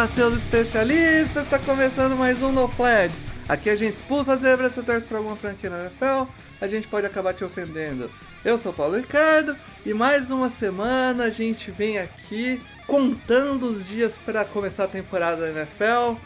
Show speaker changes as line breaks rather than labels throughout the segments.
Fala, seus especialistas! Tá começando mais um No Flags. Aqui a gente expulsa a zebra se torce pra alguma franquia na NFL, a gente pode acabar te ofendendo. Eu sou Paulo Ricardo e mais uma semana a gente vem aqui contando os dias para começar a temporada da NFL.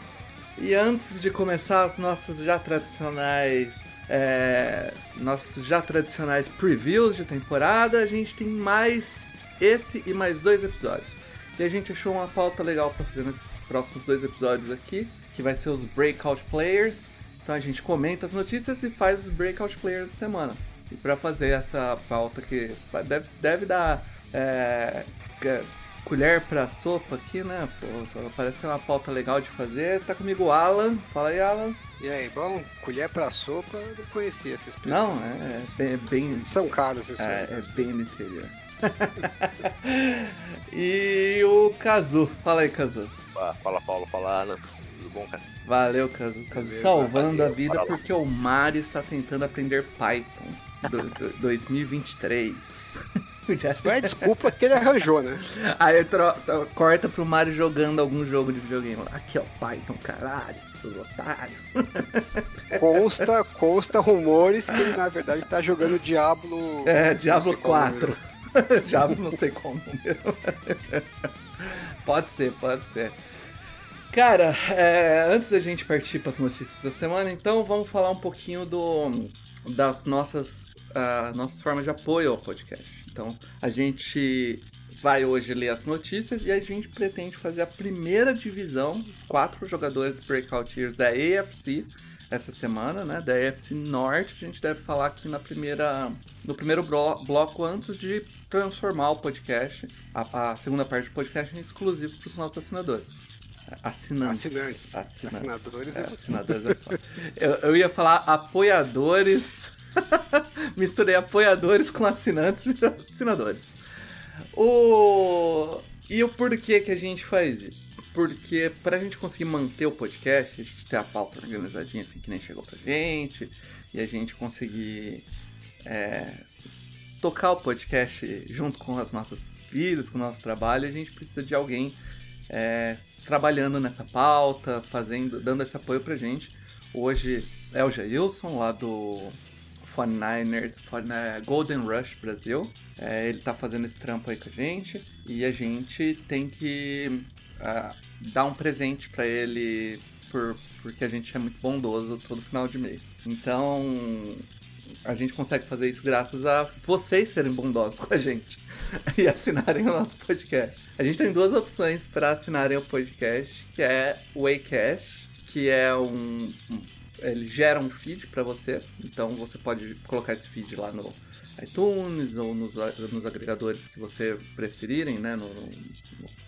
E antes de começar os nossos já tradicionais é, nossos já tradicionais previews de temporada, a gente tem mais esse e mais dois episódios. E a gente achou uma pauta legal para fazer nesses próximos dois episódios aqui, que vai ser os Breakout Players. Então a gente comenta as notícias e faz os Breakout Players da semana. E para fazer essa pauta que deve, deve dar é, é, colher pra sopa aqui, né? Pô, parece ser uma pauta legal de fazer. Tá comigo o Alan. Fala aí, Alan.
E aí, bom, colher pra sopa, eu não conhecia essa expressão.
Não, é, é bem.
São caros esses
É, é bem no interior. e o Kazu. Fala aí, Kazu.
Ah, fala Paulo, fala Ana. Tudo bom, cara?
Valeu. Kazu
Beleza,
salvando
valeu,
a vida porque o Mario está tentando aprender Python. Do, do, 2023.
Isso foi a desculpa que ele arranjou, né?
Aí tro- tro- corta pro Mario jogando algum jogo de videogame. lá. Aqui, ó, Python, caralho, seus otários.
Consta, consta rumores que ele, na verdade, tá jogando Diablo...
É, Diablo
sei qual
4.
número.
Diablo não sei qual número. Pode ser, pode ser. Cara, é, antes da gente partir para as notícias da semana, então vamos falar um pouquinho do, das nossas, ah, nossas formas de apoio ao podcast. Então, a gente vai hoje ler as notícias e a gente pretende fazer a primeira divisão, os quatro jogadores Breakout Years da AFC essa semana, né? Da AFC Norte, a gente deve falar aqui na primeira, no primeiro blo- bloco antes de transformar o podcast, a, a segunda parte do podcast, em exclusivo para os nossos assinadores. Assinantes.
Assinantes.
Assinantes.
Assinadores
É,
é-
assinadores é eu, eu ia falar apoiadores. Misturei apoiadores com assinantes, assinadores. O... E o porquê que a gente faz isso? Porque pra gente conseguir manter o podcast, a gente ter a pauta organizadinha assim que nem chegou pra gente, e a gente conseguir é, tocar o podcast junto com as nossas vidas, com o nosso trabalho, a gente precisa de alguém é, trabalhando nessa pauta, fazendo, dando esse apoio pra gente. Hoje é o Jailson, lá do 49ers, 49 Golden Rush Brasil. É, ele tá fazendo esse trampo aí com a gente e a gente tem que ah, dar um presente pra ele por, porque a gente é muito bondoso todo final de mês. Então a gente consegue fazer isso graças a vocês serem bondosos com a gente e assinarem o nosso podcast. A gente tem duas opções para assinarem o podcast, que é o Waycast, que é um, ele gera um feed para você, então você pode colocar esse feed lá no iTunes ou nos, nos agregadores que você preferirem, né, no, no-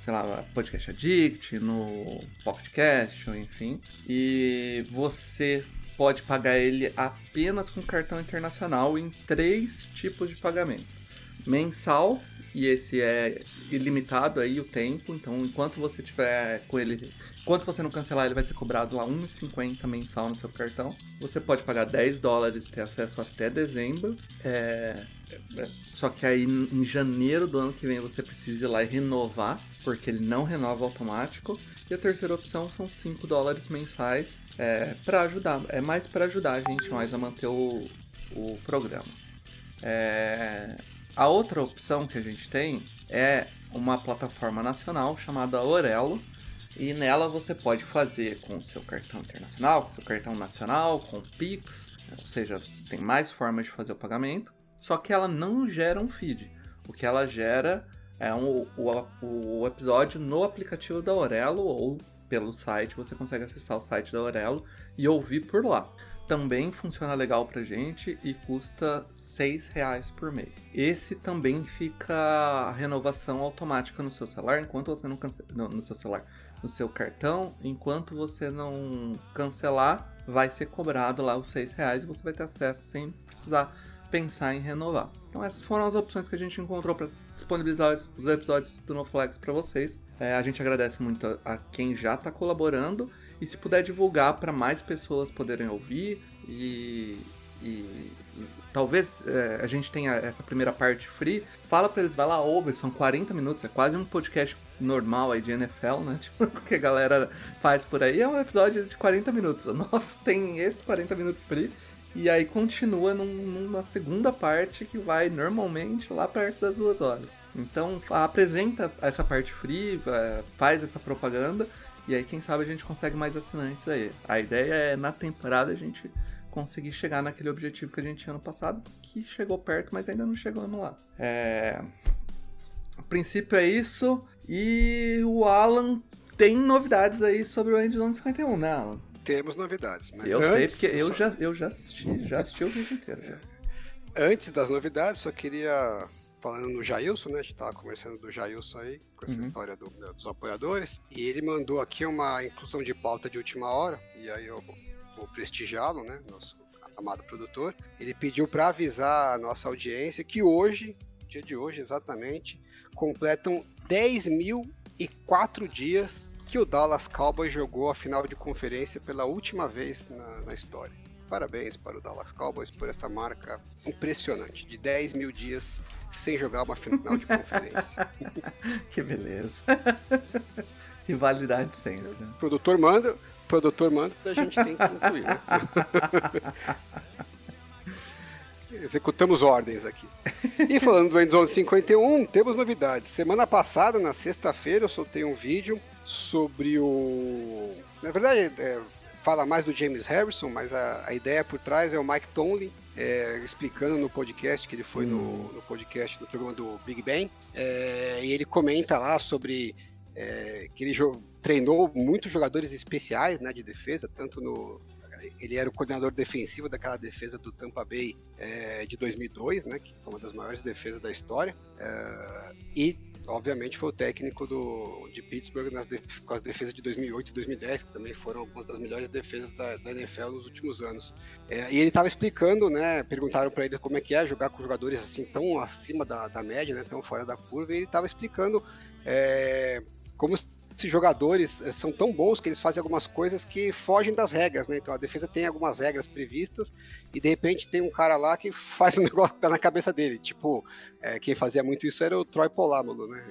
sei lá, Podcast Addict, no Pocketcast, ou enfim. E você pode pagar ele apenas com cartão internacional em três tipos de pagamento. Mensal, e esse é ilimitado aí o tempo, então enquanto você tiver com ele, enquanto você não cancelar, ele vai ser cobrado lá 1,50 mensal no seu cartão. Você pode pagar 10 dólares e ter acesso até dezembro. É, é, Só que aí em janeiro do ano que vem você precisa ir lá e renovar, porque ele não renova automático. E a terceira opção são 5 dólares mensais é, para ajudar. É mais para ajudar a gente mais a manter o, o programa. É, a outra opção que a gente tem é uma plataforma nacional chamada Orelo. E nela você pode fazer com o seu cartão internacional, com seu cartão nacional, com Pix, ou seja, tem mais formas de fazer o pagamento. Só que ela não gera um feed. O que ela gera é um, o, o episódio no aplicativo da Aurelo ou pelo site. Você consegue acessar o site da Aurelo e ouvir por lá. também funciona legal pra gente e custa 6 reais por mês. Esse também fica a renovação automática no seu celular, enquanto você não cancela. No, seu celular, no seu cartão, enquanto você não cancelar, vai ser cobrado lá os 6 reais e você vai ter acesso sem precisar pensar em renovar. Então essas foram as opções que a gente encontrou para disponibilizar os episódios do NoFlex para vocês. É, a gente agradece muito a, a quem já está colaborando e se puder divulgar para mais pessoas poderem ouvir e, e talvez é, a gente tenha essa primeira parte free, fala para eles, vai lá, ouve, são 40 minutos, é quase um podcast normal aí de NFL, né? Tipo, que a galera faz por aí, é um episódio de 40 minutos. Nossa, tem esses 40 minutos free. E aí continua num, numa segunda parte que vai normalmente lá perto das duas horas. Então apresenta essa parte free, é, faz essa propaganda e aí quem sabe a gente consegue mais assinantes aí. A ideia é na temporada a gente conseguir chegar naquele objetivo que a gente tinha no passado, que chegou perto, mas ainda não chegamos lá. É... A princípio é isso. E o Alan tem novidades aí sobre o Endzone 51, né, Alan?
Temos novidades. Mas
eu
antes,
sei, porque eu já, eu já assisti, já assisti o vídeo inteiro. Já.
Antes das novidades, só queria falando no Jailson, né? A gente tava conversando do Jailson aí, com essa uhum. história do, dos apoiadores. E ele mandou aqui uma inclusão de pauta de última hora, e aí eu vou prestigiá-lo, né? Nosso amado produtor. Ele pediu para avisar a nossa audiência que hoje, dia de hoje exatamente, completam 10.004 dias que o Dallas Cowboys jogou a final de conferência pela última vez na, na história. Parabéns para o Dallas Cowboys por essa marca impressionante de 10 mil dias sem jogar uma final de conferência.
que beleza. Rivalidade sempre.
O produtor manda, o produtor manda, a gente tem que incluir. Né? Executamos ordens aqui. E falando do Endzone 51, temos novidades. Semana passada, na sexta-feira, eu soltei um vídeo sobre o. Na verdade, é, fala mais do James Harrison, mas a, a ideia por trás é o Mike Tomlin é, explicando no podcast, que ele foi no, hum. no, podcast do programa do Big Bang, é, e ele comenta lá sobre é, que ele treinou muitos jogadores especiais né, de defesa, tanto no. Ele era o coordenador defensivo daquela defesa do Tampa Bay é, de 2002, né, que foi uma das maiores defesas da história. É, e obviamente foi o técnico do, de Pittsburgh nas com as defesas de 2008 e 2010, que também foram algumas das melhores defesas da, da NFL nos últimos anos. É, e ele estava explicando, né? Perguntaram para ele como é que é jogar com jogadores assim tão acima da, da média, né? Tão fora da curva, e ele estava explicando é, como esses jogadores eh, são tão bons que eles fazem algumas coisas que fogem das regras, né? Então a defesa tem algumas regras previstas e de repente tem um cara lá que faz um negócio que tá na cabeça dele. Tipo, é, quem fazia muito isso era o Troy Polamalu, né?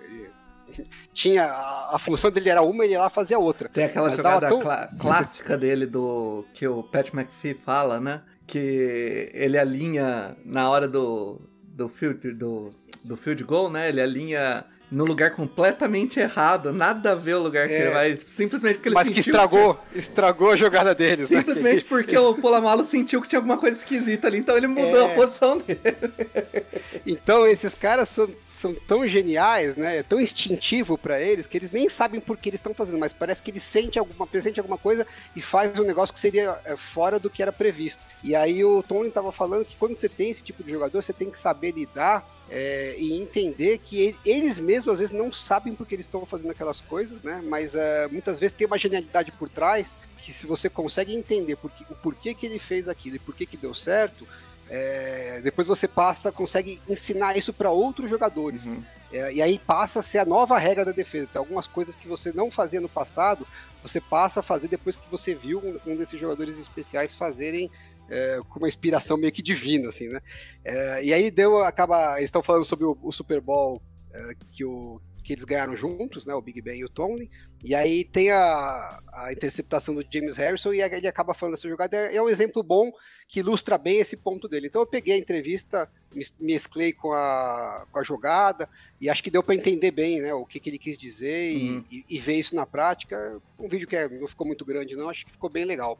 Tinha a, a, função dele era uma e ele lá fazia outra.
Tem aquela Mas jogada tão... clá clássica dele do que o Pat McPhee fala, né? Que ele alinha na hora do do field do, do field goal, né? Ele alinha no lugar completamente errado, nada a ver o lugar que é. ele vai, simplesmente porque ele
Mas que estragou, que... estragou a jogada deles.
Né? Simplesmente né? porque o Polamalo sentiu que tinha alguma coisa esquisita ali, então ele mudou é. a posição dele.
Então esses caras são, são tão geniais, né? É tão instintivo para eles que eles nem sabem por que eles estão fazendo, mas parece que eles sentem alguma, presente alguma coisa e faz um negócio que seria é, fora do que era previsto. E aí o Tony estava falando que quando você tem esse tipo de jogador, você tem que saber lidar é, e entender que eles mesmos às vezes não sabem porque eles estão fazendo aquelas coisas, né? Mas é, muitas vezes tem uma genialidade por trás que se você consegue entender por que, o porquê que ele fez aquilo e por que que deu certo, é, depois você passa, consegue ensinar isso para outros jogadores. Uhum. É, e aí passa a ser a nova regra da defesa. Tem algumas coisas que você não fazia no passado, você passa a fazer depois que você viu um, um desses jogadores especiais fazerem é, com uma inspiração meio que divina, assim, né? É, e aí deu, acaba, eles estão falando sobre o, o Super Bowl é, que, o, que eles ganharam juntos, né? O Big Ben e o Tony. E aí tem a, a interceptação do James Harrison e ele acaba falando dessa jogada. É, é um exemplo bom que ilustra bem esse ponto dele. Então eu peguei a entrevista, mesclei com a, com a jogada e acho que deu para entender bem, né? O que, que ele quis dizer uhum. e, e, ver isso na prática. Um vídeo que é, não ficou muito grande, não. Acho que ficou bem legal.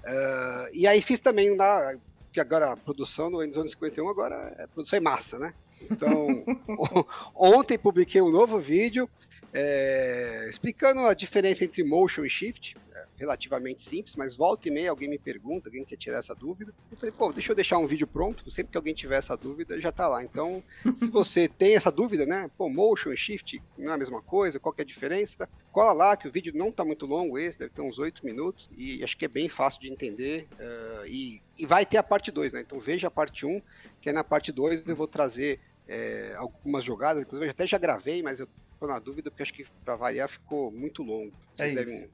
Uh, e aí fiz também na. Que agora a produção no Endzone 51 agora é produção em massa, né? Então, ontem publiquei um novo vídeo é, explicando a diferença entre motion e shift, relativamente simples, mas volta e meia alguém me pergunta, alguém quer tirar essa dúvida. Eu falei, pô, deixa eu deixar um vídeo pronto, sempre que alguém tiver essa dúvida, já tá lá. Então, se você tem essa dúvida, né, pô, motion e shift não é a mesma coisa, qual que é a diferença? Cola lá, que o vídeo não tá muito longo esse, deve ter uns 8 minutos, e acho que é bem fácil de entender, uh, e, e vai ter a parte 2, né, então veja a parte 1, que é na parte 2 eu vou trazer é, algumas jogadas, inclusive eu até já gravei, mas eu tô na dúvida porque acho que para variar ficou muito longo. Vocês
É
devem
isso.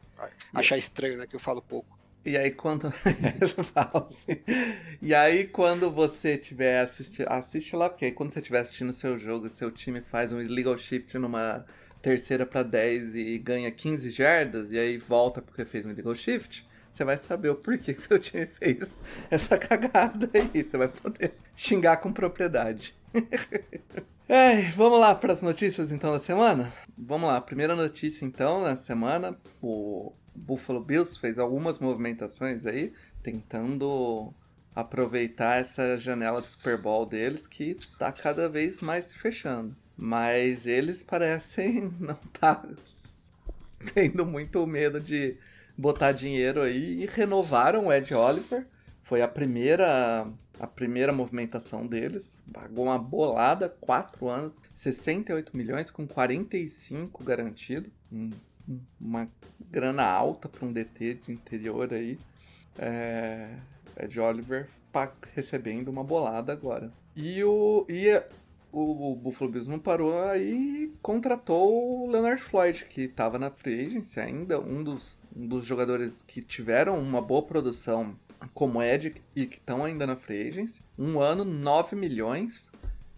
achar estranho, né, que eu falo pouco.
E aí quando. E aí quando você tiver assistindo. Assiste lá, porque aí quando você estiver assistindo o seu jogo, seu time faz um illegal shift numa terceira para 10 e ganha 15 jardas, e aí volta porque fez um illegal shift, você vai saber o porquê que seu time fez essa cagada aí. Você vai poder xingar com propriedade. Ai, vamos lá para as notícias então da semana? Vamos lá, primeira notícia então na semana, o Buffalo Bills fez algumas movimentações aí, tentando aproveitar essa janela de Super Bowl deles que tá cada vez mais se fechando. Mas eles parecem não tá tendo muito medo de botar dinheiro aí e renovaram o Ed Oliver. Foi a primeira a primeira movimentação deles. Pagou uma bolada, 4 anos, 68 milhões com 45 garantido. Um- um- uma grana alta para um DT de interior aí. É, Ed Oliver tá recebendo uma bolada agora. E o, e a- o, o Buffalo Bills não parou aí contratou o Leonard Floyd, que estava na free agency ainda, um dos, um dos jogadores que tiveram uma boa produção como Ed e que estão ainda na free agency. Um ano, 9 milhões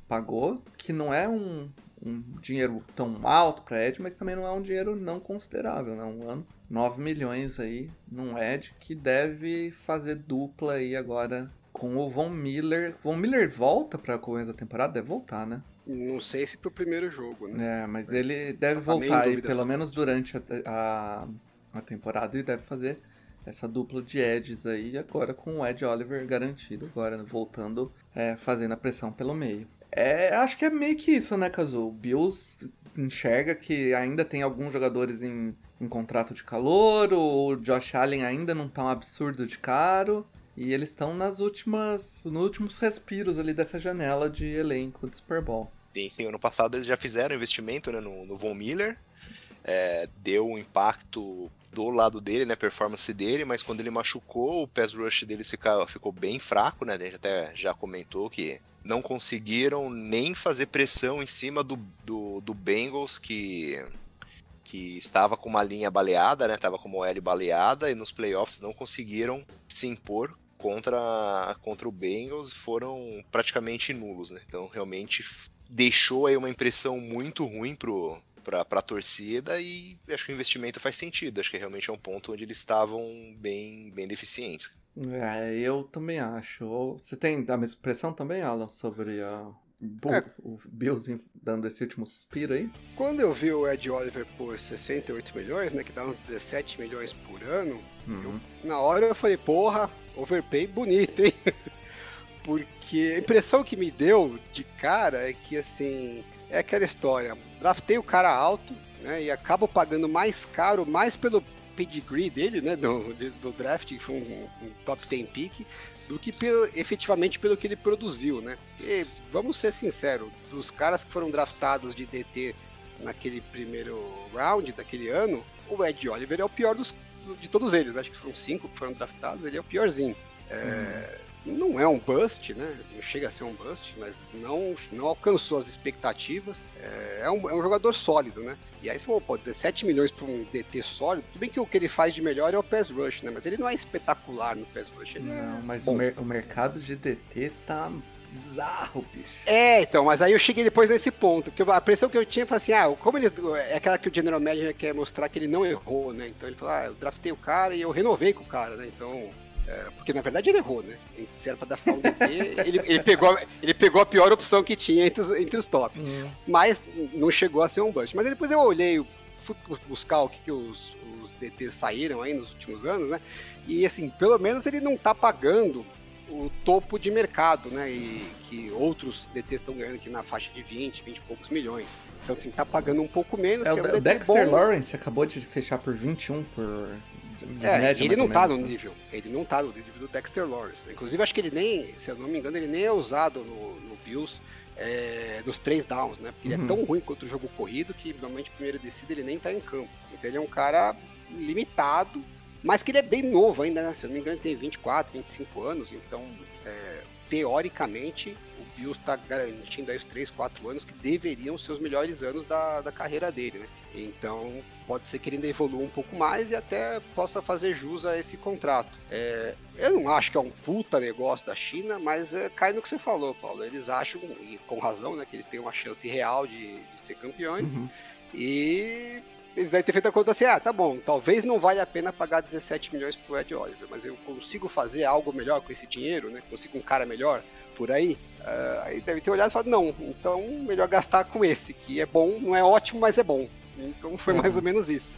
pagou, que não é um, um dinheiro tão alto para Ed, mas também não é um dinheiro não considerável, né? Um ano, 9 milhões aí num Ed que deve fazer dupla aí agora com o Von Miller. Von Miller volta para começo da temporada? Deve voltar, né?
Não sei se pro primeiro jogo, né?
É, mas ele deve
também
voltar aí, pelo menos durante a, a, a temporada, e deve fazer essa dupla de Eds aí, agora com o Ed Oliver garantido, agora voltando, é, fazendo a pressão pelo meio. É, acho que é meio que isso, né, Kazu? O Bills enxerga que ainda tem alguns jogadores em, em contrato de calor, o Josh Allen ainda não tá um absurdo de caro, e eles estão nas últimas, nos últimos respiros ali dessa janela de elenco de Super Bowl.
Sim, sim. Ano passado eles já fizeram investimento né, no, no Von Miller. É, deu um impacto do lado dele, né? Performance dele, mas quando ele machucou, o pass rush dele fica, ficou bem fraco, né? A gente até já comentou que não conseguiram nem fazer pressão em cima do, do, do Bengals, que, que estava com uma linha baleada, né? Tava com uma OL baleada, e nos playoffs não conseguiram se impor contra, contra o Bengals foram praticamente nulos, né? Então realmente deixou aí uma impressão muito ruim pro, pra, pra torcida e acho que o investimento faz sentido. Acho que realmente é um ponto onde eles estavam bem, bem deficientes.
É, eu também acho. Você tem a mesma expressão também, Alan, sobre a, o,
É.
o Bills dando esse último suspiro aí?
Quando eu vi o Ed Oliver por 68 milhões, né, que dá uns 17 milhões por ano,
Uhum.
na hora eu falei, porra, overpay bonito, hein? Porque a impressão que me deu de cara é que, assim, é aquela história, draftei o cara alto, né, e acabo pagando mais caro, mais pelo pedigree dele, né, do, do draft, que foi um, um top 10 pick, do que pelo, efetivamente pelo que ele produziu, né? E vamos ser sinceros, dos caras que foram draftados de DT naquele primeiro round daquele ano, o Ed Oliver é o pior dos, de todos eles. Acho que foram cinco que foram draftados, ele é o piorzinho. É, Não é um bust, né? Não chega a ser um bust, mas não, não alcançou as expectativas. É, é um, é um jogador sólido, né? E aí, pô, pô, 17 milhões para um DT sólido, tudo bem que o que ele faz de melhor é o pass rush, né? Mas ele não é espetacular no pass rush. Ele é
Não, mas o, mer- o mercado de DT tá bizarro, bicho.
É, então, mas aí eu cheguei depois nesse ponto, porque a pressão que eu tinha foi assim, ah, como ele. É aquela que o General Manager quer mostrar que ele não errou, né? Então ele falou, ah, eu draftei o cara e eu renovei com o cara, né? Então. É, porque na verdade ele errou, né? Se era pra draftar um DT, ele, ele, pegou, ele pegou a pior opção que tinha entre os, entre os top. Mas não chegou a ser um bust. Mas aí depois eu olhei, fui buscar o que, que os, os DTs saíram aí nos últimos anos, né? E assim, pelo menos ele não tá pagando o topo de mercado, né? E que outros DTs estão ganhando aqui na faixa de 20, 20 e poucos milhões. Então, assim, tá pagando um pouco menos.
É,
que
o
é um
Dexter
bom.
Lawrence acabou de fechar por 21 por.
É,
média,
ele não tá
menos,
no
né?
nível. Ele não tá no nível do Dexter Lawrence. né? Inclusive, acho que ele nem, se eu não me engano, ele nem é usado no, no Bills é, nos três downs, né? Porque ele
Uhum.
é tão ruim quanto o jogo corrido que normalmente primeira descida ele nem tá em campo. Então ele é um cara limitado, mas que ele é bem novo ainda, né? Se eu não me engano, ele tem 24, 25 anos, então é, teoricamente Bills tá garantindo aí os 3, 4 anos que deveriam ser os melhores anos da, da carreira dele, né? Então pode ser que ele ainda evolua um pouco mais e até possa fazer jus a esse contrato. É, eu não acho que é um puta negócio da China, mas é, cai no que você falou, Paulo. Eles acham, e com razão, né, que eles têm uma chance real de, de ser campeões.
Uhum.
E eles devem ter feito a conta assim: ah, tá bom, talvez não valha a pena pagar 17 milhões pro Ed Oliver, mas eu consigo fazer algo melhor com esse dinheiro, né? Consigo um cara melhor por aí. Ah, aí deve ter olhado e falado: não, então melhor gastar com esse, que é bom, não é ótimo, mas é bom. Então foi mais ou menos isso.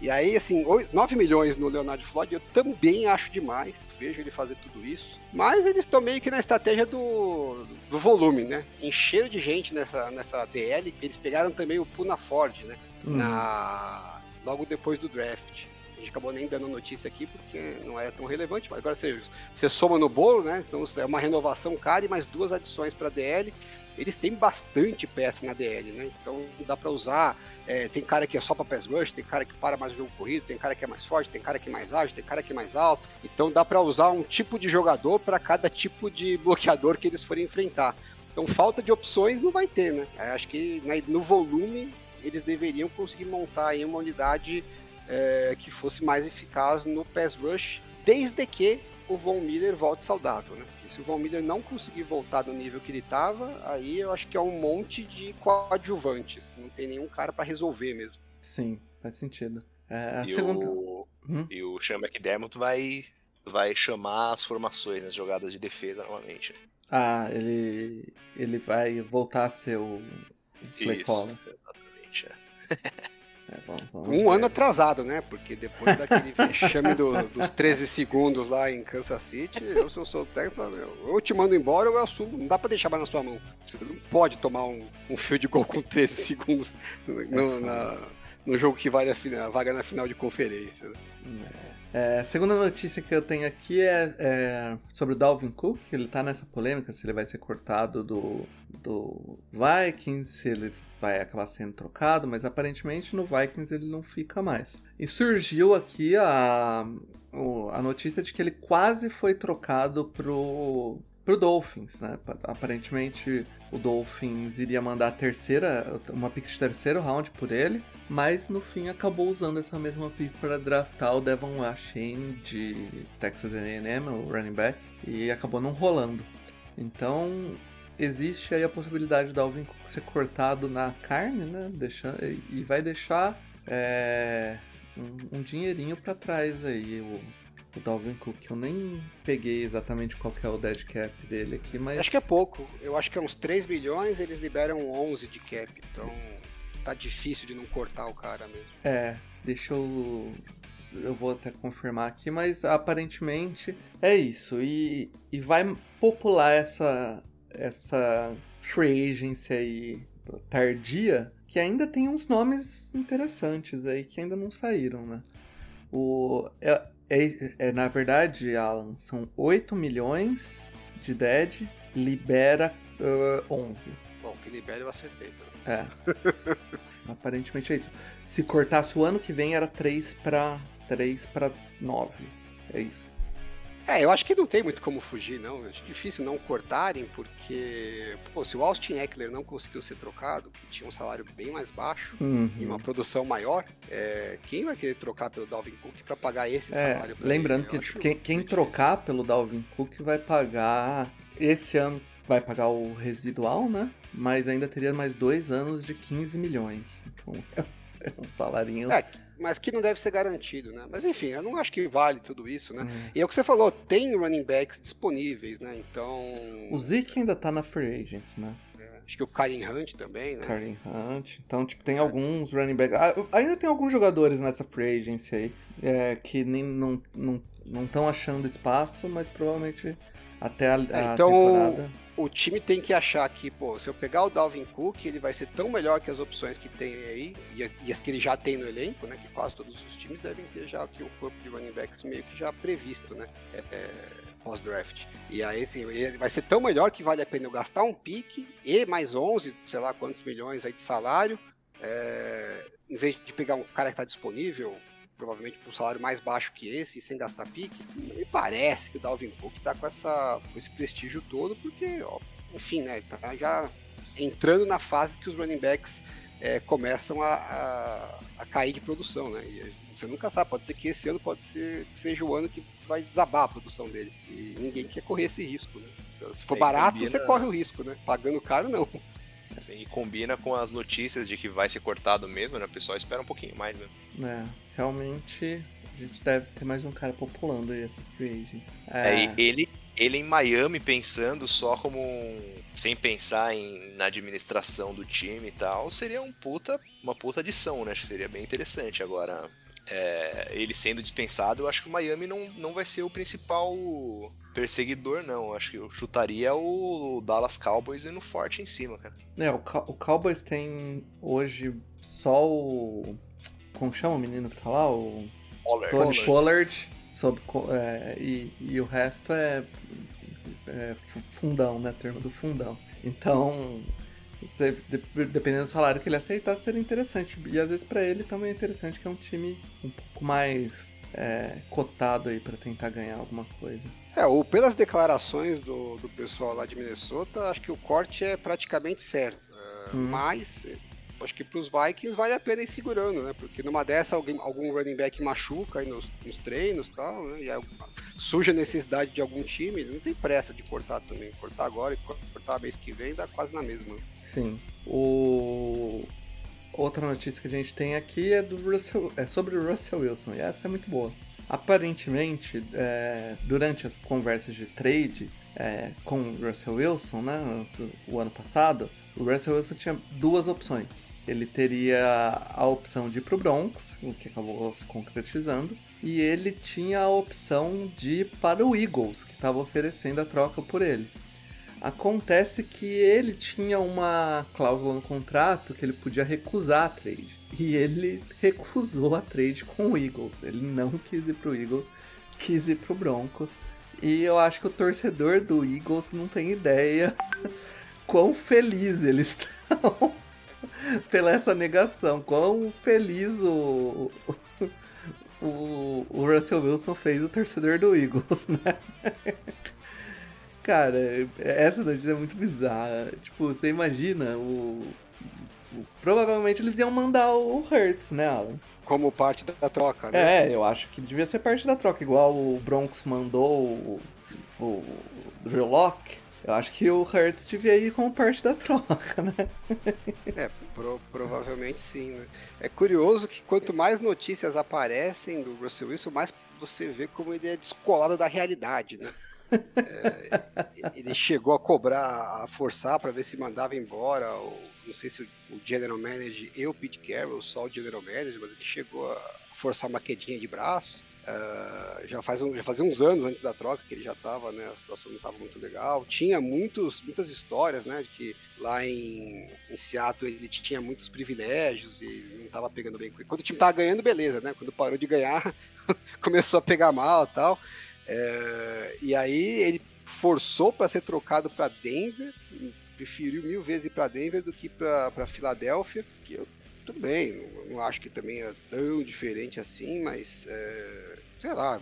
E aí, assim, oi- 9 milhões no Leonardo Floyd eu também acho demais. Vejo ele fazer tudo isso. Mas eles estão meio que na estratégia do, do volume, né? Encheram de gente nessa, nessa DL. Eles pegaram também o Puna Ford, né?
Uhum.
Na, logo depois do draft. Gente acabou nem dando notícia aqui porque não era tão relevante, mas agora você, você soma no bolo, né? Então é uma renovação cara e mais duas adições para DL. Eles têm bastante peça na DL, né? Então dá para usar. é, tem cara que é só para pass rush, tem cara que para mais o jogo corrido, tem cara que é mais forte, tem cara que é mais ágil, tem cara que é mais alto. Então dá para usar um tipo de jogador para cada tipo de bloqueador que eles forem enfrentar. Então falta de opções não vai ter, né? É, acho que né, no volume eles deveriam conseguir montar aí uma unidade é, que fosse mais eficaz no pass rush, desde que o Von Miller volte saudável, né? Porque se o Von Miller não conseguir voltar do nível que ele estava, aí eu acho que é um monte de coadjuvantes. Não tem nenhum cara para resolver mesmo.
Sim, faz sentido. É, a
E
segunda.
o,
Hum?
e o Sean McDermott vai, vai chamar as formações nas jogadas de defesa novamente.
Ah, ele. ele vai voltar a ser o o play
Isso,
caller.
exatamente. é.
É, vamos, vamos
Um
ver.
ano atrasado, né? Porque depois daquele vexame do- dos 13 segundos lá em Kansas City, eu, se eu sou o técnico, eu te mando embora ou eu assumo. Não dá pra deixar mais na sua mão. Você não pode tomar um, um field goal com 13 segundos no, na- no jogo que vale a, fina- a vaga na final de conferência. né?
É, a segunda notícia que eu tenho aqui é, é sobre o Dalvin Cook, ele tá nessa polêmica, se ele vai ser cortado do, do Vikings, se ele vai acabar sendo trocado, mas aparentemente no Vikings ele não fica mais. E surgiu aqui a, a notícia de que ele quase foi trocado pro, pro Dolphins, né? Pa- Aparentemente o Dolphins iria mandar terceira, uma pick de terceiro round por ele, mas no fim acabou usando essa mesma pick para draftar o Devon Achane de Texas A&M, o running back, e acabou não rolando. Então existe aí a possibilidade do Alvin Cook ser cortado na carne, né? Deixando, e e vai deixar é, um, um dinheirinho para trás aí o, o Dalvin Cook. Eu nem peguei exatamente qual que é o dead cap dele aqui, mas
Acho que é pouco. Eu acho que é uns 3 milhões, eles liberam 11 de cap. Então tá difícil de não cortar o cara mesmo.
É, deixa eu. Eu vou até confirmar aqui, mas aparentemente é isso. E, e vai popular essa, essa free agency aí tardia, que ainda tem uns nomes interessantes aí que ainda não saíram, né? O, é, é, é, na verdade, Alan, são 8 milhões de dead, libera ah, 11.
Bom, que libera eu acertei. né?
É. Aparentemente é isso. Se cortasse o ano que vem era 3 pra 3 para 9. É isso.
É, eu acho que não tem muito como fugir, não. Acho difícil não cortarem, porque pô, se o Austin Eckler não conseguiu ser trocado, que tinha um salário bem mais baixo e uma produção maior, é, quem vai querer trocar pelo Dalvin Cook para pagar esse
É,
salário?
lembrando
ele?
que quem, quem trocar pelo Dalvin Cook vai pagar esse ano vai pagar o residual, né? Mas ainda teria mais dois anos de 15 milhões. Então é um salarinho.
É, mas que não deve ser garantido, né? Mas enfim, eu não acho que vale tudo isso, né?
Hum.
E é o que você falou, tem running backs disponíveis, né? Então.
O Zeke ainda tá na free agency, né?
Acho que o Karim Hunt também, né?
Kareem Hunt. Então, tipo, tem alguns running backs. Ah, ainda tem alguns jogadores nessa free agency aí é, que nem, não estão não, não achando espaço, mas provavelmente até a, a
então,
temporada.
O time tem que achar que, pô, se eu pegar o Dalvin Cook, ele vai ser tão melhor que as opções que tem aí, e, e as que ele já tem no elenco, né? Que quase todos os times devem ter já aqui o corpo de running backs meio que já previsto, né? É, é, pós-draft. E aí, assim, ele vai ser tão melhor que vale a pena eu gastar um pique e mais 11, sei lá quantos milhões aí de salário, é, em vez de pegar um cara que está disponível, provavelmente por um salário mais baixo que esse, sem gastar pique, me parece que o Dalvin Cook tá com, essa, com esse prestígio todo, porque, ó, enfim, né, tá já entrando na fase que os running backs é, começam a, a, a, cair de produção, né, e você nunca sabe, pode ser que esse ano pode ser que seja o ano que vai desabar a produção dele, e ninguém quer correr esse risco, né. Se for barato, combina... você corre o risco, né, pagando caro, não.
Assim, e combina com as notícias de que vai ser cortado mesmo, né? O pessoal espera um pouquinho mais, né?
É, realmente a gente deve ter mais um cara populando aí essa free agents.
É, é ele, ele em Miami pensando só como um, sem pensar em, na administração do time e tal, seria um puta, uma puta adição, né? Acho que seria bem interessante. Agora, é, ele sendo dispensado, eu acho que o Miami não, não vai ser o principal perseguidor, não. Acho que eu chutaria o Dallas Cowboys indo forte em cima, cara.
É, o, o Cowboys tem hoje só o. Como chama o menino que tá lá? O.
Pollard.
Tony Pollard. Sob, é, e, e o resto é, é fundão, né? Termo do fundão. Então, você, dependendo do salário que ele aceitar, seria interessante. E às vezes para ele também é interessante, que é um time um pouco mais é, cotado aí para tentar ganhar alguma coisa.
É, ou pelas declarações do, do pessoal lá de Minnesota, acho que o corte é praticamente certo. Uh, hum. Mas acho que para os Vikings vale a pena ir segurando, né? Porque numa dessa alguém, algum running back machuca aí nos, nos treinos tal, né? E aí, surge a necessidade de algum time, não tem pressa de cortar também. Cortar agora e cortar mês que vem dá quase na mesma.
Sim. O... Outra notícia que a gente tem aqui é do Russell, é sobre o Russell Wilson, e essa é muito boa. Aparentemente, é, durante as conversas de trade é, com o Russell Wilson, né, o ano passado, o Russell Wilson tinha duas opções. Ele teria a opção de ir pro Broncos, o que acabou se concretizando, e ele tinha a opção de ir para o Eagles, que estava oferecendo a troca por ele. Acontece que ele tinha uma cláusula no contrato que ele podia recusar a trade. E ele recusou a trade com o Eagles. Ele não quis ir pro Eagles, quis ir pro Broncos. E eu acho que o torcedor do Eagles não tem ideia quão feliz eles estão pela essa negação. Quão feliz o, o, o Russell Wilson fez o torcedor do Eagles, né? Cara, essa notícia é muito bizarra. Tipo, você imagina o, provavelmente eles iam mandar o Hertz, né, Alan?
Como parte da troca, né?
É, eu acho que devia ser parte da troca, igual o Broncos mandou o, o Drew Locke. Eu acho que o Hertz devia ir como parte da troca, né?
É, pro, provavelmente sim, né? É curioso que quanto mais notícias aparecem do Russell Wilson, mais você vê como ele é descolado da realidade, né? É, ele chegou a cobrar, a forçar para ver se mandava embora, ou, não sei se o, general manager e o Pete Carroll, só o general manager, mas ele chegou a forçar uma quedinha de braço. Uh, já, faz já fazia uns anos antes da troca que ele já estava, né? A situação não estava muito legal. Tinha muitos, muitas histórias, né? De que lá em, em Seattle ele tinha muitos privilégios e não estava pegando bem. Quando o time estava ganhando, beleza, né? Quando parou de ganhar, começou a pegar mal e tal. É, e aí ele forçou para ser trocado para Denver, preferiu mil vezes ir para Denver do que para Filadélfia, que eu tudo bem, não, acho que também era tão diferente assim, mas é, sei lá,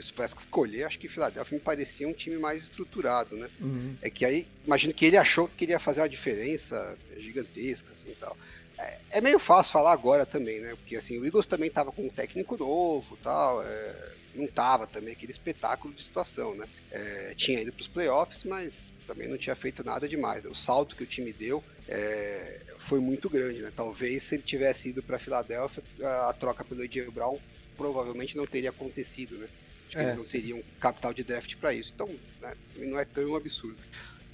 se tivesse que escolher, acho que Filadélfia me parecia um time mais estruturado, né? Uhum. É que aí, imagino que ele achou que queria fazer uma diferença gigantesca, assim e tal. É, é, meio fácil falar agora também, né? Porque assim, o Eagles também tava com um técnico novo tal, é, não tava também aquele espetáculo de situação, né? É, tinha ido para os playoffs, mas também não tinha feito nada demais. Né? O salto que o time deu é, foi muito grande, né? Talvez se ele tivesse ido para Filadélfia, a, a, troca pelo AJ Brown provavelmente não teria acontecido, né? Acho que é. eles não teriam capital de draft para isso. Então, né, não é tão absurdo.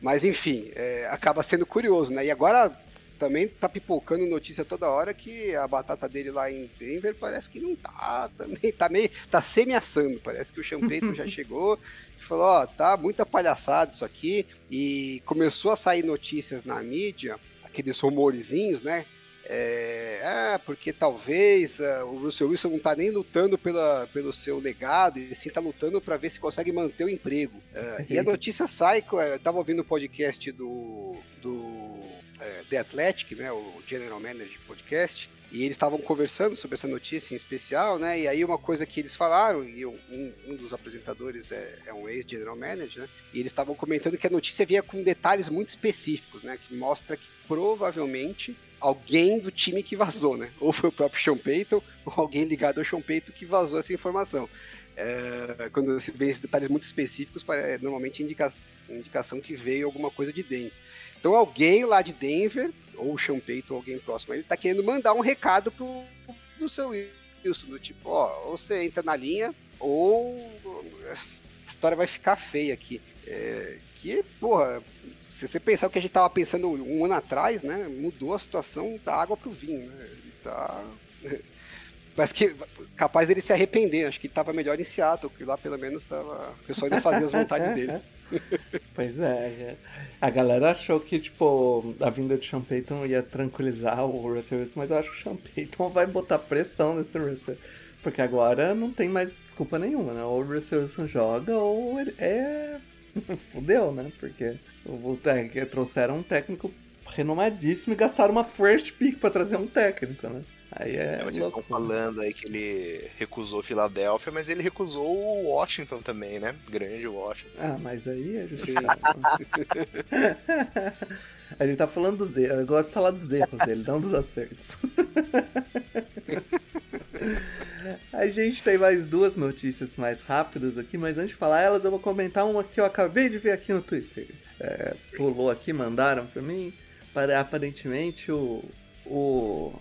Mas enfim, é, acaba sendo curioso, né? E agora também tá pipocando notícia toda hora que a batata dele lá em Denver parece que não tá também, tá meio, tá semi-assando, parece que o Champeito já chegou e falou, ó, tá muita palhaçada isso aqui, e começou a sair notícias na mídia, aqueles rumorzinhos, né, é, ah, porque talvez uh, o Russell Wilson não está nem lutando pela, pelo seu legado, ele sim está lutando para ver se consegue manter o emprego. Uh, e a notícia sai, eu estava ouvindo o podcast do, do uh, The Athletic, né, o General Manager podcast, e eles estavam conversando sobre essa notícia em especial, né? E aí uma coisa que eles falaram, e um, um dos apresentadores é, é um ex-general manager, né? E eles estavam comentando que a notícia vinha com detalhes muito específicos, né? Que mostra que provavelmente alguém do time que vazou, né? Ou foi o próprio Sean Payton, ou alguém ligado ao Sean Payton que vazou essa informação. É, quando se vê esses detalhes muito específicos, é normalmente indica, indicação que veio alguma coisa de dentro. Então alguém lá de Denver, ou o Sean Payton, alguém próximo, ele tá querendo mandar um recado pro, pro seu Wilson, do tipo, ó, ou você entra na linha, ou a história vai ficar feia aqui. É, que, porra, se você pensar o que a gente tava pensando um ano atrás, né? Mudou a situação da água pro vinho, né? Ele tá. Parece que capaz dele se arrepender. Acho que ele tava melhor em Seattle, que lá pelo menos tava. O pessoal ainda fazia as vontades dele.
Pois é, a galera achou que, tipo, a vinda de Sean Payton ia tranquilizar o Russell Wilson, mas eu acho que o Sean Payton vai botar pressão nesse Russell. Porque agora não tem mais desculpa nenhuma, né? Ou o Russell Wilson joga, ou ele é Fudeu, né? Porque o, o, trouxeram um técnico renomadíssimo e gastaram uma first pick pra trazer um técnico, né? Aí é.
é vocês estão falando aí que ele recusou Filadélfia, mas ele recusou o Washington também, né? Grande Washington.
Ah, mas aí a gente. a gente tá falando dos erros. Eu gosto de falar dos erros dele, não dos acertos. A gente tem mais duas notícias mais rápidas aqui, mas antes de falar elas, eu vou comentar uma que eu acabei de ver aqui no Twitter. É, pulou aqui, mandaram pra mim. Para, aparentemente o. O.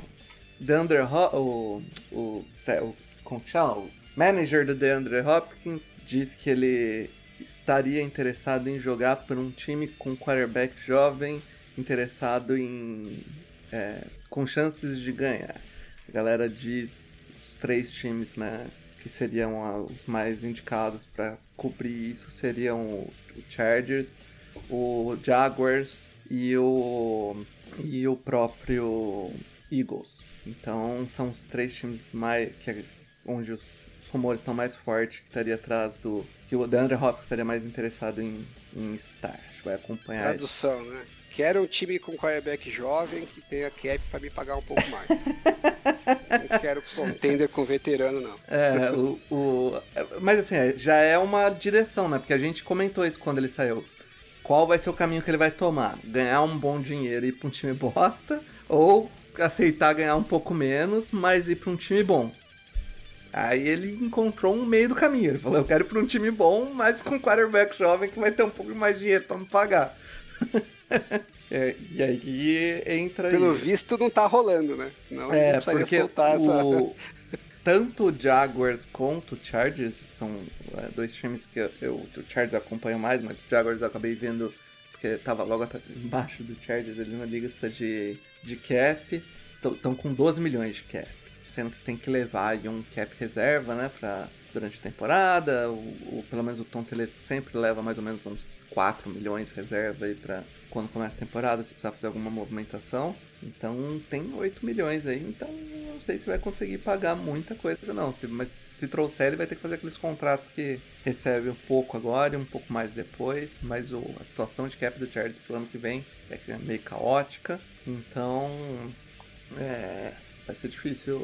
Deandre o, o, o, como chama? o manager do DeAndre Hopkins diz que ele estaria interessado em jogar por um time com quarterback jovem, interessado em. É, com chances de ganhar. A galera diz três times, né, que seriam os mais indicados para cobrir isso seriam o Chargers, o Jaguars e o e o próprio Eagles. Então são os três times mais que é onde os, os rumores estão mais fortes que estaria atrás do que o DeAndre Hopkins estaria mais interessado em, em estar. Vai acompanhar.
Tradução, né? Quero um time com quarterback jovem que tenha cap para me pagar um pouco mais. não quero contender com veterano, não.
É, o, o, mas assim, é, já é uma direção, né? Porque a gente comentou isso quando ele saiu. Qual vai ser o caminho que ele vai tomar? Ganhar um bom dinheiro e ir pra um time bosta? Ou aceitar ganhar um pouco menos, mas ir pra um time bom? Aí ele encontrou um meio do caminho. Ele falou: Eu quero ir pra um time bom, mas com um quarterback jovem que vai ter um pouco mais de dinheiro pra me pagar. É, e aí entra.
Pelo aí. visto, não tá rolando, né? Senão
é, não porque soltar o... essa. Tanto o Jaguars quanto o Chargers são é, dois times que eu, eu, o Chargers acompanho mais, mas o Jaguars eu acabei vendo porque tava logo embaixo do Chargers ali na lista de, de cap. Estão com 12 milhões de cap, sendo que tem que levar um cap reserva, né, pra, durante a temporada. O, pelo menos o Tom Telesco sempre leva mais ou menos uns 4 milhões reserva aí para quando começa a temporada, se precisar fazer alguma movimentação. Então tem 8 milhões aí, então não sei se vai conseguir pagar muita coisa não. Mas se trouxer, ele vai ter que fazer aqueles contratos que recebe um pouco agora e um pouco mais depois. Mas o, a situação de cap do Chargers pro ano que vem é, é meio caótica. Então é, vai ser difícil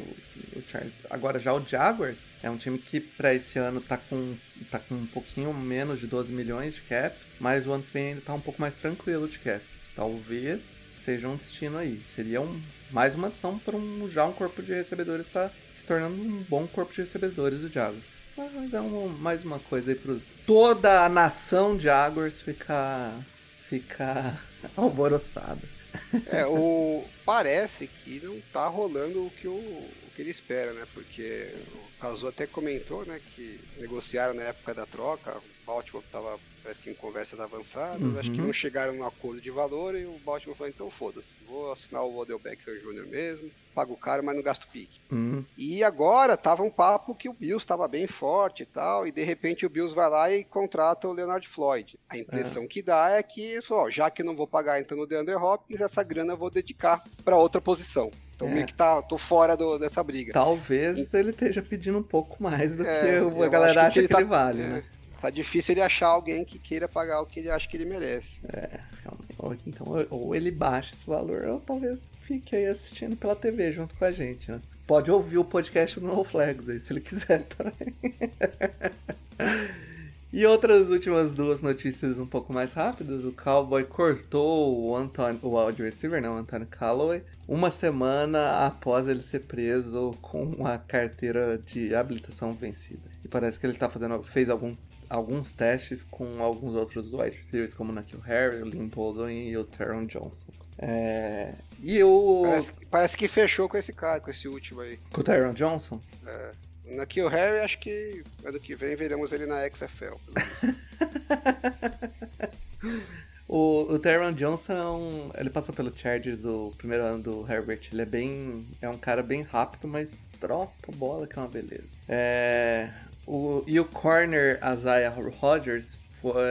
o Chargers. Agora já o Jaguars é um time que para esse ano tá com, tá com um pouquinho menos de 12 milhões de cap, mas o ano que vem ainda tá um pouco mais tranquilo de cap. Talvez seja um destino aí. Seria um, mais uma adição para um, já um corpo de recebedores estar tá se tornando um bom corpo de recebedores do Jaguars. Então, mais uma coisa aí para toda a nação Jaguars ficar, ficar alvoroçada.
É, o, parece que não tá rolando o que, o, o que ele espera, né? Porque o Cazu até comentou, né, que negociaram na época da troca, o Baltimore tava parece que em conversas avançadas, uhum. acho que não chegaram num acordo de valor e o Baltimore falou, então foda-se, vou assinar o Odell Beckham Jr. mesmo, pago caro, mas não gasto pique.
Uhum.
E agora tava um papo que o Bills estava bem forte e tal, e de repente o Bills vai lá e contrata o Leonard Floyd. A impressão é. que dá é que, ó, já que não vou pagar então no DeAndre Hopkins, essa grana eu vou dedicar para outra posição. Então é. meio que tá, tô fora do, dessa briga.
Talvez e... ele esteja pedindo um pouco mais do é, que a galera acha que, ele, que ele tá, vale,
é,
né?
Tá difícil ele achar alguém que queira pagar o que ele acha que ele merece.
É, realmente. Então, ou ele baixa esse valor, ou talvez fique aí assistindo pela TV junto com a gente, né? Pode ouvir o podcast do No Flags aí, se ele quiser também. E outras últimas duas notícias um pouco mais rápidas. O Cowboy cortou o, Anthony, o wide receiver, não, o Anthony Calloway, uma semana após ele ser preso com a carteira de habilitação vencida. E parece que ele tá fazendo, fez algum alguns testes com alguns outros wide receivers, como o Nakil Harry, o Lynn Baldwin e o Teron Johnson. É... E o.
Parece, parece, que fechou com esse cara, com esse último aí.
Com o Teron Johnson?
É. O Nakil Harry, acho que ano que vem veremos ele na XFL.
o, o Teron Johnson, ele passou pelo Chargers o primeiro ano do Herbert. Ele é bem. É um cara bem rápido, mas tropa bola que é uma beleza. É, o, e o corner Isaiah Rodgers foi,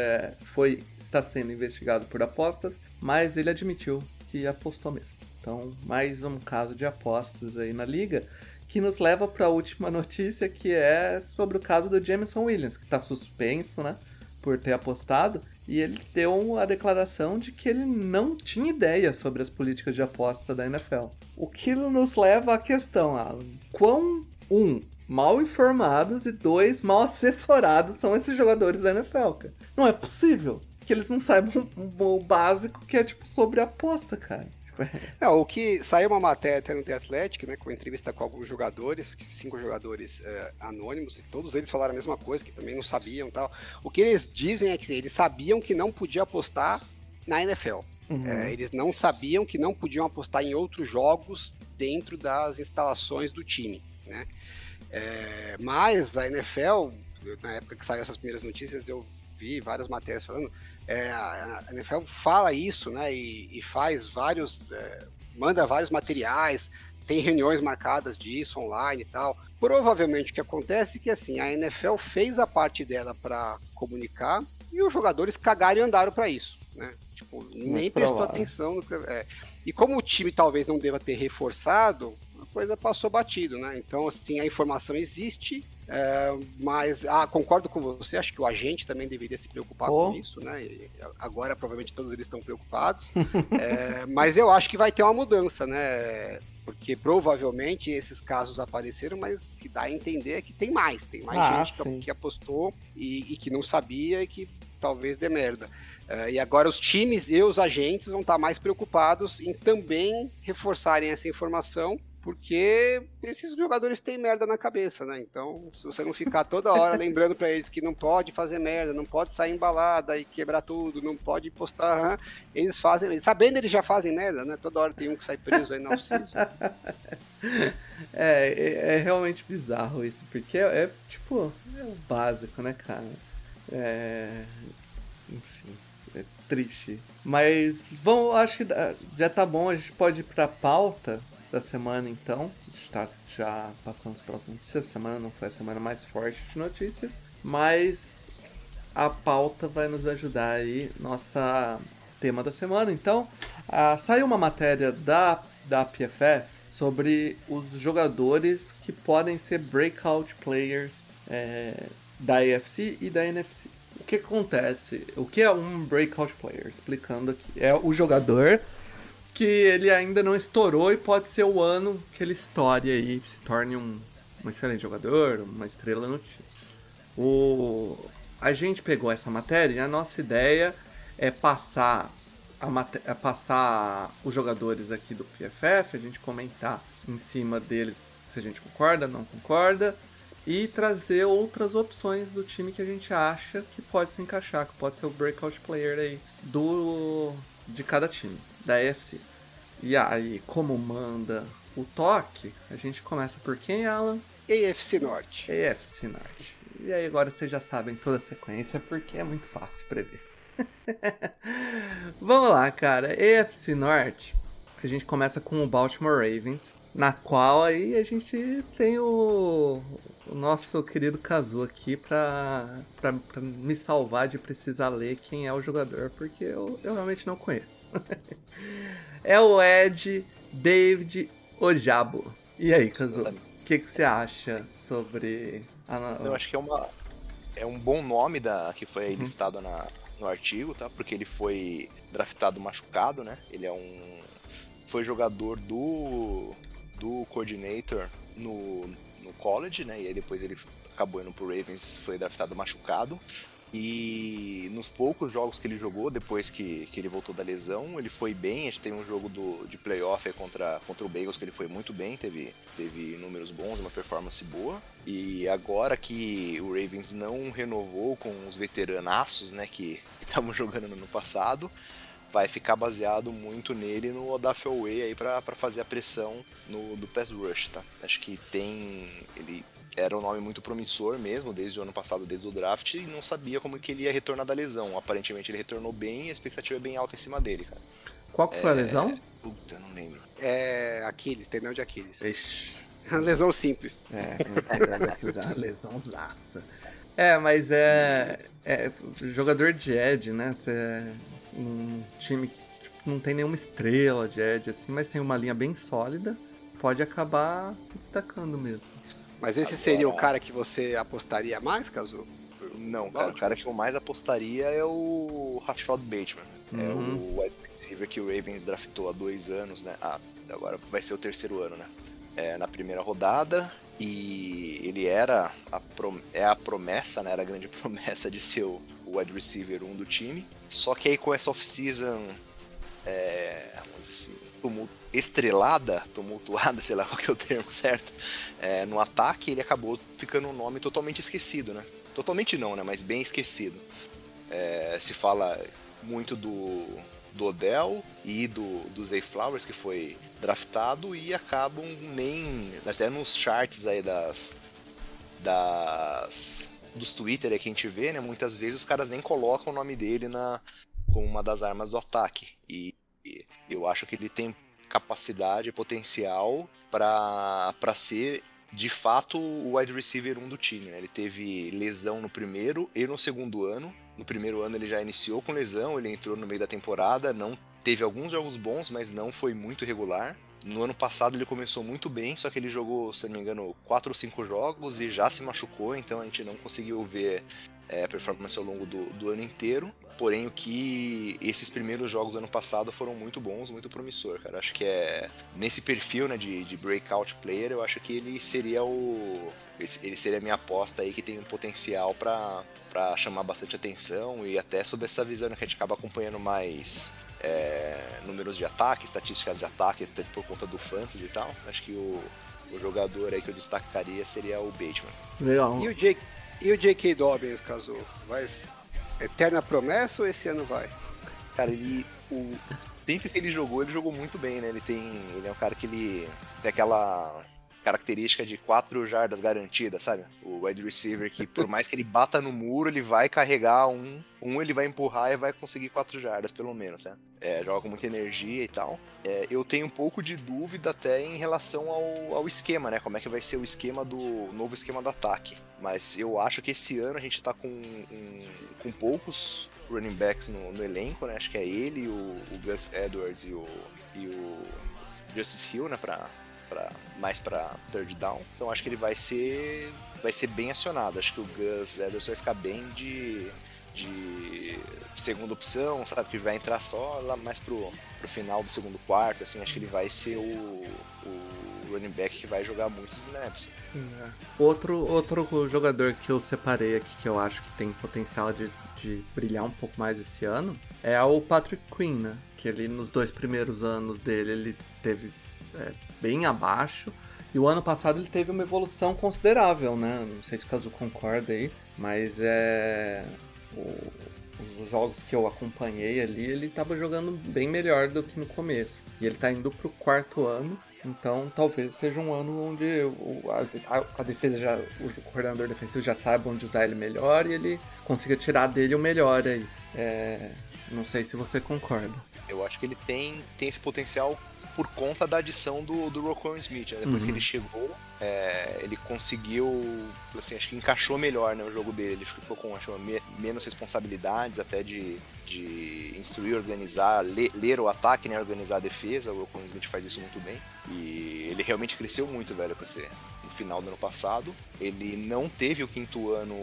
foi, está sendo investigado por apostas, mas ele admitiu que apostou mesmo. Então, mais um caso de apostas aí na liga, que nos leva para a última notícia, que é sobre o caso do Jameson Williams, que está suspenso, né, por ter apostado, e ele deu a declaração de que ele não tinha ideia sobre as políticas de aposta da NFL. O que nos leva à questão, Alan, quão um mal informados e dois, mal assessorados são esses jogadores da NFL, cara. Não é possível que eles não saibam o básico que é, tipo, sobre aposta, cara.
Não, o que saiu uma matéria até no The Athletic, né, com entrevista com alguns jogadores, cinco jogadores é, anônimos, e todos eles falaram a mesma coisa, que também não sabiam tal. O que eles dizem é que eles sabiam que não podia apostar na NFL. Uhum. É, eles não sabiam que não podiam apostar em outros jogos dentro das instalações do time, né? É, mas a NFL, na época que saiu essas primeiras notícias, eu vi várias matérias falando, é, a NFL fala isso, né, e, e faz vários, é, manda vários materiais, tem reuniões marcadas disso online e tal. Provavelmente o que acontece é que assim, a NFL fez a parte dela para comunicar e os jogadores cagaram e andaram para isso, né? Tipo, nem prestou atenção no que, é. E como o time talvez não deva ter reforçado, coisa passou batido, né? Então, assim, a informação existe, é, mas ah, concordo com você, acho que o agente também deveria se preocupar oh. com isso, né? E agora, provavelmente, todos eles estão preocupados, é, mas eu acho que vai ter uma mudança, né? Porque provavelmente esses casos apareceram, mas que dá a entender que tem mais, tem mais ah, gente que, que, apostou e, e que não sabia e que talvez dê merda. Uh, e agora os times e os agentes vão estar mais preocupados em também reforçarem essa informação porque esses jogadores têm merda na cabeça, né? Então, se você não ficar toda hora lembrando para eles que não pode fazer merda, não pode sair embalada e quebrar tudo, não pode postar, eles fazem, sabendo eles já fazem merda, né? Toda hora tem um que sai preso aí na oficina.
É, é, é, realmente bizarro isso, porque é, é, tipo, é o básico, né, cara? É, enfim, é triste. Mas vamos, acho que já tá bom, a gente pode ir pra pauta da semana, então. A gente tá já passando os próximos notícias. A semana não foi a semana mais forte de notícias, mas a pauta vai nos ajudar aí, nossa tema da semana. Então, uh, saiu uma matéria da, da PFF sobre os jogadores que podem ser breakout players é, da AFC e da NFC. O que acontece? O que é um breakout player? Explicando aqui. É o jogador que ele ainda não estourou e pode ser o ano que ele estoure aí, se torne um, um excelente jogador, uma estrela no time. O, a gente pegou essa matéria e a nossa ideia é passar, a, é passar os jogadores aqui do PFF, a gente comentar em cima deles se a gente concorda, não concorda, e trazer outras opções do time que a gente acha que pode se encaixar, que pode ser o breakout player aí do, de cada time da AFC. E aí, como manda o toque, a gente começa por quem, Alan?
AFC Norte.
AFC Norte. E aí agora vocês já sabem toda a sequência, porque é muito fácil prever. Vamos lá, cara. AFC Norte, a gente começa com o Baltimore Ravens, na qual aí a gente tem o, o nosso querido Kazu aqui pra, pra, pra, me salvar de precisar ler quem é o jogador, porque eu, eu realmente não conheço. é o Ed David Ojabo. E aí, Kazu? O que, que você acha sobre
a... Eu acho que é uma é um bom nome da que foi uhum. listado na, no artigo, tá? Porque ele foi draftado machucado, né? Ele é um foi jogador do do coordinator no, no college, né? E aí depois ele acabou indo pro Ravens, foi draftado machucado. E nos poucos jogos que ele jogou, depois que, que ele voltou da lesão, ele foi bem. A gente teve um jogo do, de playoff contra, contra o Bagels que ele foi muito bem, teve, teve números bons, uma performance boa. E agora que o Ravens não renovou com os veteranaços né, que estavam jogando no ano passado, vai ficar baseado muito nele no Odafel Way aí para fazer a pressão no, do pass rush, tá? Acho que tem ele era um nome muito promissor mesmo, desde o ano passado, desde o draft, e não sabia como que ele ia retornar da lesão. Aparentemente ele retornou bem e a expectativa é bem alta em cima dele, cara.
Qual que foi
é...
a lesão?
Puta, não lembro.
É Aquiles, tendão de Aquiles.
Ixi.
Lesão simples.
É, é uma lesão zaça. É, mas é, é jogador de Ed, né? Você um time que tipo, não tem nenhuma estrela de Ed, assim, mas tem uma linha bem sólida, pode acabar se destacando mesmo.
Mas esse Agora... seria o cara que você apostaria mais, Caso?
Não, cara, o cara que eu mais apostaria é o Rashad Bateman. Uhum. É o uhum. wide receiver que o Ravens draftou há dois anos, né? Ah, agora vai ser o terceiro ano, né? É, na primeira rodada. E ele era a, é a promessa, né? Era a grande promessa de ser o wide receiver 1 do time. Só que aí com essa off-season, é, assim, estrelada, tumultuada, sei lá qual que é o termo certo, é, no ataque, ele acabou ficando um nome totalmente esquecido, né? Totalmente não, né? Mas bem esquecido. É, se fala muito do, do Odell e do, do Zay Flowers, que foi draftado, e acabam nem. Até nos charts aí das. das dos Twitter que a gente vê, né? Muitas vezes os caras nem colocam o nome dele na como uma das armas do ataque. E, e eu acho que ele tem capacidade, potencial para ser de fato o wide receiver 1 do time. Né? Ele teve lesão no primeiro e no segundo ano. No primeiro ano ele já iniciou com lesão, ele entrou no meio da temporada, não teve alguns jogos bons, mas não foi muito regular. No ano passado ele começou muito bem, só que ele jogou, se não me engano, 4 ou 5 jogos e já se machucou, então a gente não conseguiu ver é, a performance ao longo do, do, ano inteiro. Porém, o que esses primeiros jogos do ano passado foram muito bons, muito promissor, cara. Acho que é nesse perfil né, de, de breakout player, eu acho que ele seria o. Ele seria a minha aposta aí que tem um potencial para chamar bastante atenção e até sob essa visão que a gente acaba acompanhando mais é, números de ataque, estatísticas de ataque, por conta do fantasy e tal. Acho que o, o jogador aí que eu destacaria seria o Bateman.
Legal. E o, J, e o J.K. Dobbins, caso vai eterna promessa ou esse ano vai?
Cara, ele o, sempre que ele jogou, ele jogou muito bem, né? Ele tem, ele é um cara que ele tem aquela característica de quatro jardas garantidas, sabe? O wide receiver que por mais que ele bata no muro, ele vai carregar um, um ele vai empurrar e vai conseguir quatro jardas pelo menos, né? É, joga com muita energia e tal. É, eu tenho um pouco de dúvida até em relação ao, ao esquema, né? Como é que vai ser o esquema do novo esquema do ataque. Mas eu acho que esse ano a gente tá com, um, com poucos running backs no, no, elenco, né? Acho que é ele, o, o Gus Edwards e o, e o Justice Hill, né? Pra, mais para third down. Então acho que ele vai ser vai ser bem acionado. Acho que o Gus Edwards vai ficar bem de, de segunda opção, sabe? Que vai entrar só lá mais pro, pro final do segundo quarto. Assim, acho que ele vai ser o, o running back que vai jogar muitos snaps.
É. Outro, outro jogador que eu separei aqui que eu acho que tem potencial de, de brilhar um pouco mais esse ano é o Patrick Quinn, né? Que ele nos dois primeiros anos dele ele teve é, bem abaixo. E o ano passado ele teve uma evolução considerável, né? Não sei se o caso concorda aí, mas é. O, os jogos que eu acompanhei ali, ele tava jogando bem melhor do que no começo. E ele tá indo pro quarto ano, então talvez seja um ano onde o, a, a, defesa já. O coordenador defensivo já sabe onde usar ele melhor e ele consiga tirar dele o melhor aí. É, não sei se você concorda.
Eu acho que ele tem, tem esse potencial por conta da adição do, do Rocco Smith. Né? Depois uhum. que ele chegou, é, ele conseguiu, assim, acho que encaixou melhor né, o jogo dele. Ele ficou com acho, me, menos responsabilidades, até de, de instruir, organizar, ler, ler o ataque, né, organizar a defesa. O Rocco Smith faz isso muito bem. E ele realmente cresceu muito, velho, pra ser no final do ano passado. Ele não teve o quinto ano,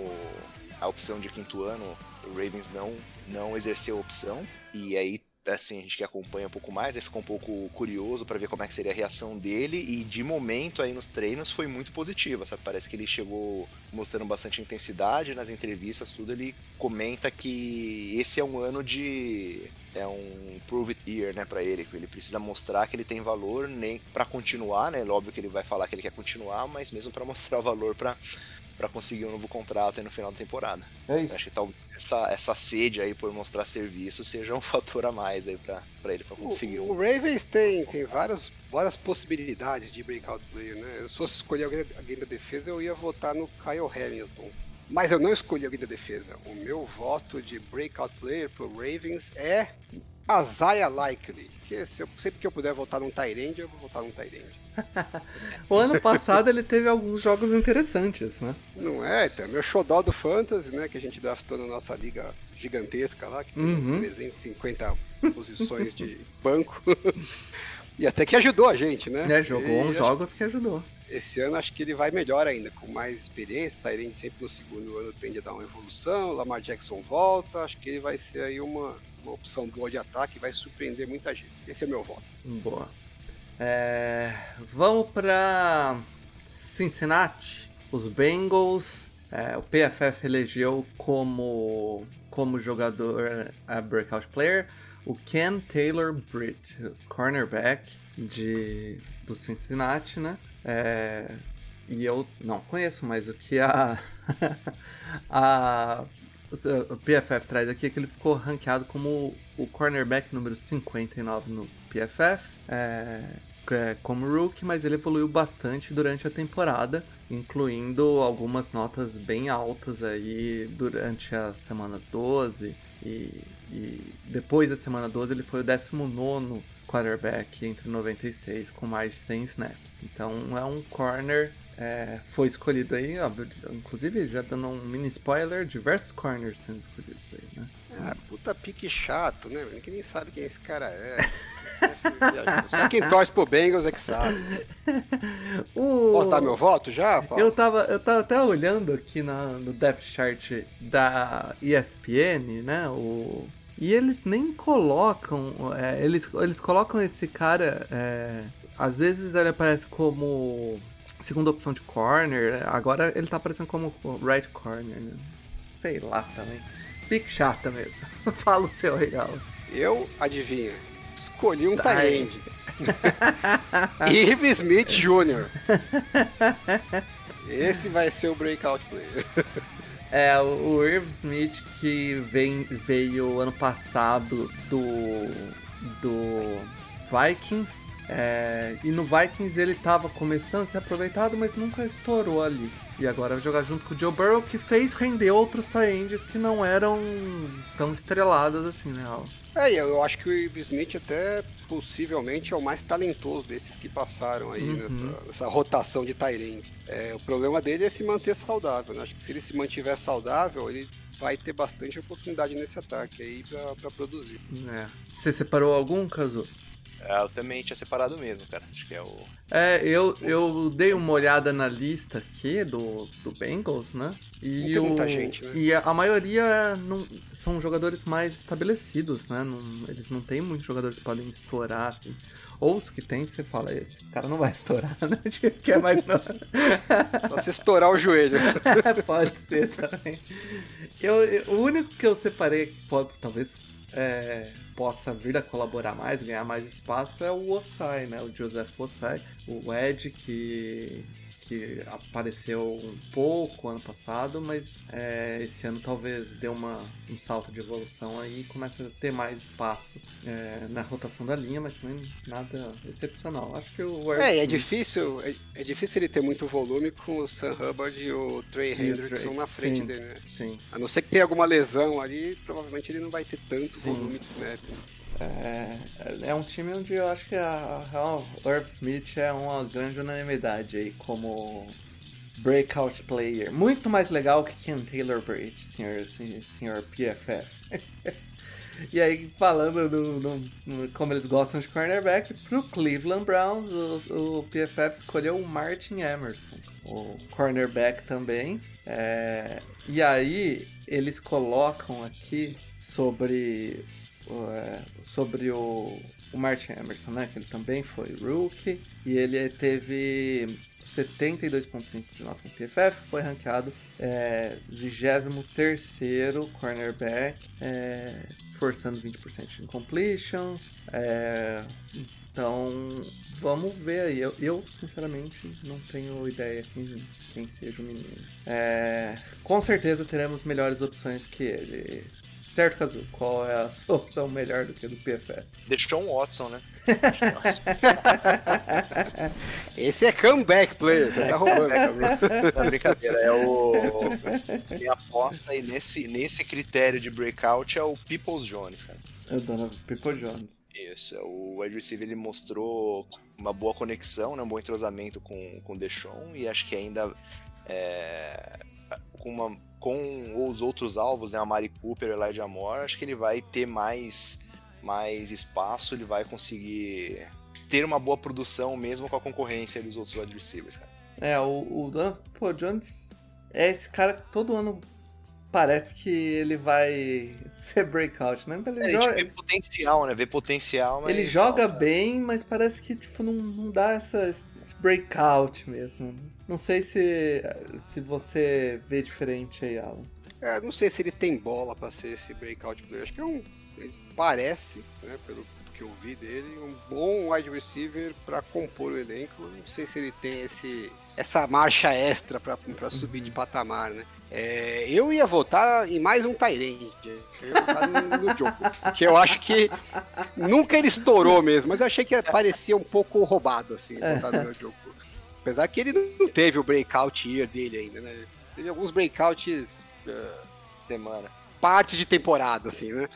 a opção de quinto ano. O Ravens não, não exerceu a opção. E aí assim, a gente que acompanha um pouco mais, aí ficou um pouco curioso para ver como é que seria a reação dele e de momento aí nos treinos foi muito positiva, sabe? Parece que ele chegou mostrando bastante intensidade nas entrevistas, tudo ele comenta que esse é um ano de é um prove it year, né, para ele, ele precisa mostrar que ele tem valor nem para continuar, né? Óbvio que ele vai falar que ele quer continuar, mas mesmo para mostrar o valor para para conseguir um novo contrato no final da temporada.
É isso.
Acho que talvez essa, essa sede aí por mostrar serviço seja um fator a mais aí para ele para conseguir.
O, o, Ravens tem, tem várias, várias possibilidades de breakout player, né? Se fosse escolher alguém, alguém da defesa, eu ia votar no Kyle Hamilton. Mas eu não escolhi alguém da defesa. O meu voto de breakout player pro Ravens é Isaiah Likely. Que se eu, sempre que eu puder votar num Tyrande, eu vou votar num Tyrande.
o ano passado ele teve alguns jogos interessantes, né?
Não é, então, meu xodó do Fantasy, né, que a gente draftou na nossa liga gigantesca lá, que tem uhum. 350 posições de banco. e até que ajudou a gente, né?
É, jogou e uns jogos que ajudou.
Esse ano acho que ele vai melhor ainda, com mais experiência. Tyrande sempre no segundo ano tende a dar uma evolução. Lamar Jackson volta. Acho que ele vai ser aí uma, uma opção boa de ataque vai surpreender muita gente. Esse é meu voto.
Boa. É, vamos para Cincinnati. Os Bengals, é, o PFF elegeu como, como jogador a breakout player o Ken Taylor Britt, cornerback de, do Cincinnati, né? É, e eu não conheço, mas o que a, a o PFF traz aqui é que ele ficou ranqueado como o cornerback número 59 no PFF, é, é, como rookie, mas ele evoluiu bastante durante a temporada, incluindo algumas notas bem altas aí durante as semanas 12 e, e depois da semana 12 ele foi o 19 quarterback entre 96 com mais de 100 snaps. Então é um corner é, foi escolhido aí, ó, inclusive já dando um mini spoiler, diversos corners sendo escolhidos aí, né?
Ah, puta pique chato, né? Ninguém nem sabe quem esse cara é. Só quem torce pro Bengals é que sabe. O... Posso dar meu voto já?
Paulo? Eu tava, eu tava até olhando aqui na, no depth chart da ESPN, né? O... E eles nem colocam. É, eles, eles colocam esse cara. É, às vezes ele aparece como segunda opção de corner. Agora ele tá aparecendo como right corner, né? Sei lá também. Pique chata mesmo. Fala o seu regal.
Eu adivinho. Escolhi um tá Tyrande. Irv Smith Jr. Esse vai ser o breakout player.
É, o Irv Smith que vem, veio ano passado do, do Vikings é, e no Vikings ele estava começando a ser aproveitado, mas nunca estourou ali. E agora vai jogar junto com o Joe Burrow, que fez render outros tiendes que não eram tão estrelados assim, né?
É, eu acho que o Smith até possivelmente é o mais talentoso desses que passaram aí uhum. nessa, nessa, rotação de Tyrants. É, o problema dele é se manter saudável, né? Acho que se ele se mantiver saudável, ele vai ter bastante oportunidade nesse ataque aí para produzir.
É. Você separou algum, Caso?
É, eu também tinha separado mesmo, cara. Acho que é o.
É, eu, eu dei uma olhada na lista aqui do, do Bengals, né?
E, o, muita gente, né?
e a, maioria não, são jogadores mais estabelecidos, né? Não, eles não têm muitos jogadores que podem estourar, assim. Ou os que tem, você fala, esse cara não vai estourar, né? Que é mais não.
Só se estourar o joelho.
pode ser também. Eu, eu, o único que eu separei, pode, talvez é, possa vir a colaborar mais, ganhar mais espaço é o Osai, né? O Joseph Osai, o Ed que que apareceu um pouco ano passado, mas é, esse ano talvez dê uma, um salto de evolução aí e comece a ter mais espaço é, na rotação da linha, mas também nada excepcional. Acho que o
É, é difícil, é, é, difícil ele ter muito volume com o Sam Hubbard e o Trey Hendrickson na frente
sim,
dele, né?
Sim.
A não ser que tenha alguma lesão ali, provavelmente ele não vai ter tanto sim. volume snap.
É, é um time onde eu acho que a, Irv Smith é uma grande unanimidade aí como breakout player. Muito mais legal que Ken Taylor Bridge, senhor, senhor PFF. e aí, falando no, como eles gostam de cornerback, pro Cleveland Browns, o, o PFF escolheu o Martin Emerson, o cornerback também. É, e aí, eles colocam aqui sobre sobre o, o Martin Emerson, né? Que ele também foi rookie e ele teve 72.5 de nota no PFF, foi ranqueado é, 23 cornerback, é, forçando 20% de incompletions. É, então, vamos ver aí. Eu, eu, sinceramente, não tenho ideia quem, quem seja o menino. É, com certeza teremos melhores opções que ele. Certo, Kazu? Qual é a sua opção melhor do que a do PFF?
Deshaun Watson, né?
Esse é comeback player, você tá roubando.
Não, brincadeira, é o. Quem aposta aí nesse, nesse critério de breakout é o Peoples Jones, cara.
É o Donovan People Jones.
Isso, é o wide receiver ele mostrou uma boa conexão, né, um bom entrosamento com, com o Deshaun e acho que ainda é, com uma com os outros alvos, né, a Mari Cooper e o Elijah Moore, acho que ele vai ter mais, mais espaço, ele vai conseguir ter uma boa produção mesmo com a concorrência dos outros wide receivers, cara.
É, o, o Donovan Jones é esse cara que todo ano parece que ele vai ser breakout, né?
Ele é, joga... vê potencial, né? Vê potencial, mas...
Ele joga bem, mas parece que tipo, não, não dá essa, breakout mesmo. Não sei se, se você vê diferente aí, Alan.
É, não sei se ele tem bola para ser esse breakout player. Acho que é um. parece, né, pelo que eu vi dele, um bom wide receiver para compor o elenco. Não sei se ele tem esse, essa marcha extra para subir de patamar, né? É, eu ia votar em mais um Tyrande. Eu ia votar no, no. Que eu acho que nunca ele estourou mesmo, mas eu achei que parecia um pouco roubado, assim, votar no Joko. Apesar que ele não teve o breakout year dele ainda, né? Teve alguns breakouts. Uh,
Semana.
Parte de temporada, assim, né?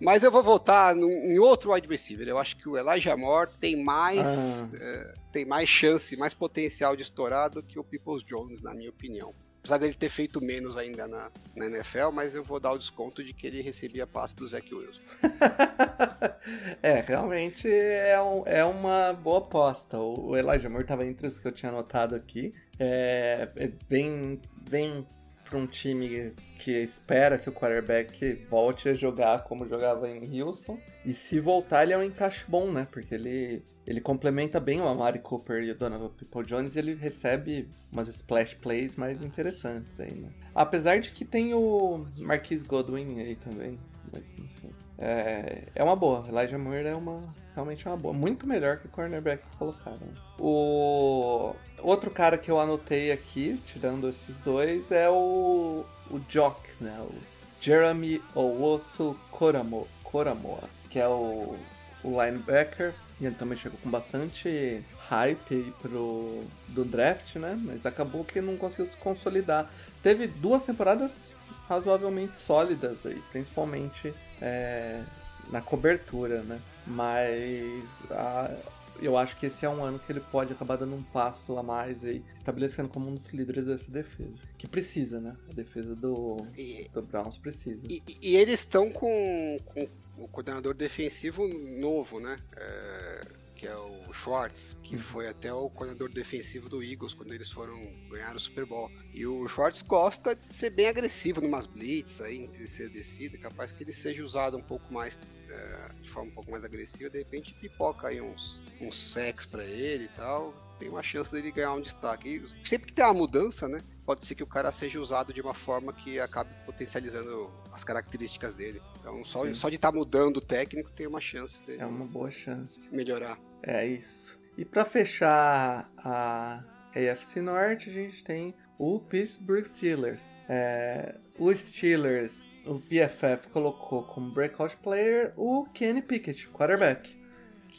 Mas eu vou voltar no, em outro wide receiver. Eu acho que o Elijah Moore tem mais, ah. uh, tem mais chance, mais potencial de estourar do que o Peoples Jones, na minha opinião apesar dele ter feito menos ainda na, na NFL, mas eu vou dar o desconto de que ele recebia passe do Zach Wilson.
é, realmente é, um, é uma boa aposta. O Elijah Moore estava entre os que eu tinha anotado aqui. É, é, vem, vem para um time que espera que o quarterback volte a jogar como jogava em Houston. E se voltar, ele é um encaixe bom, né? Porque ele, ele complementa bem o Amari Cooper e o Donovan People Jones. ele recebe umas splash plays mais interessantes aí, né? Apesar de que tem o Marquis Godwin aí também. Mas enfim. É, é uma boa. Elijah Moore é uma realmente é uma boa. Muito melhor que o cornerback que colocaram. O outro cara que eu anotei aqui, tirando esses dois, é o, o Jock, né? O Jeremy Owosu Koramo, Koramoa, que é o, o linebacker. E ele também chegou com bastante hype aí pro, do draft, né? Mas acabou que não conseguiu se consolidar. Teve duas temporadas razoavelmente sólidas aí, principalmente é, na cobertura, né? Mas a, eu acho que esse é um ano que ele pode acabar dando um passo a mais e estabelecendo como um dos líderes dessa defesa. Que precisa, né? A defesa do, e, do Browns precisa.
E, e eles estão com, com, o coordenador defensivo novo, né? É, que é o Schwartz, que uhum. foi até o coordenador defensivo do Eagles quando eles foram ganhar o Super Bowl. E o Schwartz gosta de ser bem agressivo numas blitz aí, de ser descida, capaz que ele seja usado um pouco mais é, de forma um pouco mais agressiva, de repente pipoca aí uns, uns sacks para ele e tal. Tem uma chance dele ganhar um destaque. E sempre que tem uma mudança, né? Pode ser que o cara seja usado de uma forma que acabe potencializando as características dele. Então, só, só de estar tá mudando o técnico tem uma chance
É uma boa chance.
Melhorar.
É isso. E para fechar a AFC Norte, a gente tem o Pittsburgh Steelers. É, o Steelers, o PFF colocou como breakout player o Kenny Pickett, quarterback,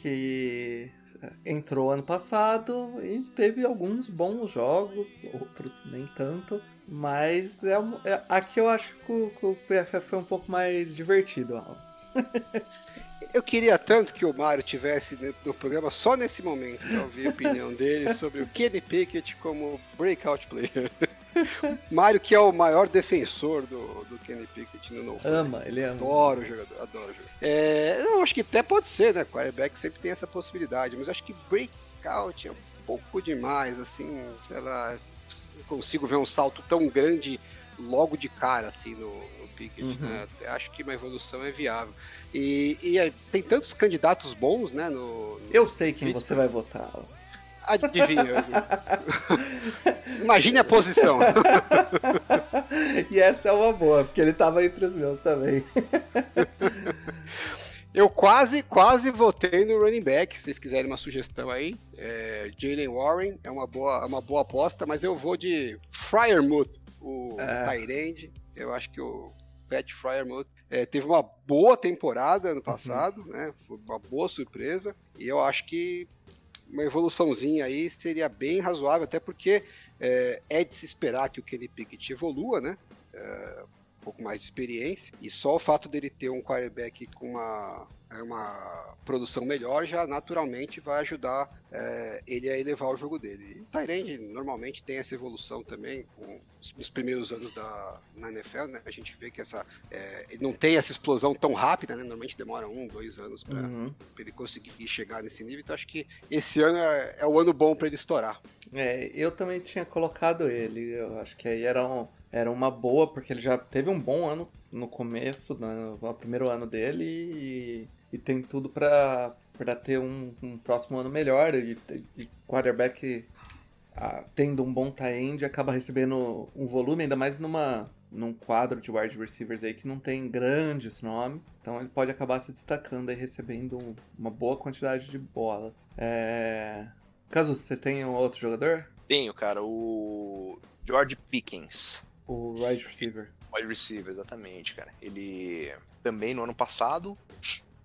que entrou ano passado e teve alguns bons jogos, outros nem tanto. Mas é, é aqui eu acho que o, que o PFF foi um pouco mais divertido.
Eu queria tanto que o Mário tivesse no programa só nesse momento para ouvir a opinião dele sobre o Kenny Pickett como breakout player. Mário, que é o maior defensor do, do Kenny Pickett no No
Ama, ele ama.
Adoro o jogador, adoro o jogador. É, eu acho que até pode ser, né? Quarterback sempre tem essa possibilidade, mas acho que breakout é um pouco demais, assim, sei lá. Não consigo ver um salto tão grande logo de cara, assim, no, no Pickett, uhum. né? Acho que uma evolução é viável. E, e é, tem tantos candidatos bons, né? No, no
eu sei quem você vai votar.
Adivinha. Imagine a posição.
e essa é uma boa, porque ele estava entre os meus também.
Eu quase, quase votei no running back, se vocês quiserem uma sugestão aí. É, Jalen Warren é uma boa, é uma boa aposta, mas eu vou de Fryermuth, o é. Tyrande. Eu acho que o Pat Fryermuth é, teve uma boa temporada no passado, uhum. né? Foi uma boa surpresa. E eu acho que uma evoluçãozinha aí seria bem razoável, até porque é, é de se esperar que o Kenny Pickett evolua, né? É, pouco mais de experiência. E só o fato dele ter um quarterback com uma é uma produção melhor, já naturalmente vai ajudar é, ele a elevar o jogo dele. E o Tyrande normalmente tem essa evolução também com, nos primeiros anos da, na NFL, né? A gente vê que essa é, ele não tem essa explosão tão rápida, né? Normalmente demora um, dois anos para uhum. ele conseguir chegar nesse nível. Então acho que esse ano é, é o ano bom para ele estourar.
É, eu também tinha colocado ele. Eu acho que aí era um, era uma boa, porque ele já teve um bom ano no começo, no, no primeiro ano dele, e e tem tudo para ter um, um, próximo ano melhor. E, e quarterback ah, tendo um bom tie-end acaba recebendo um volume, ainda mais numa, num quadro de wide receivers aí que não tem grandes nomes. Então ele pode acabar se destacando e recebendo um, uma boa quantidade de bolas. É... Caso você tenha um outro jogador?
Tenho, cara. O George Pickens.
O wide receiver.
Wide receiver, exatamente, cara. Ele também no ano passado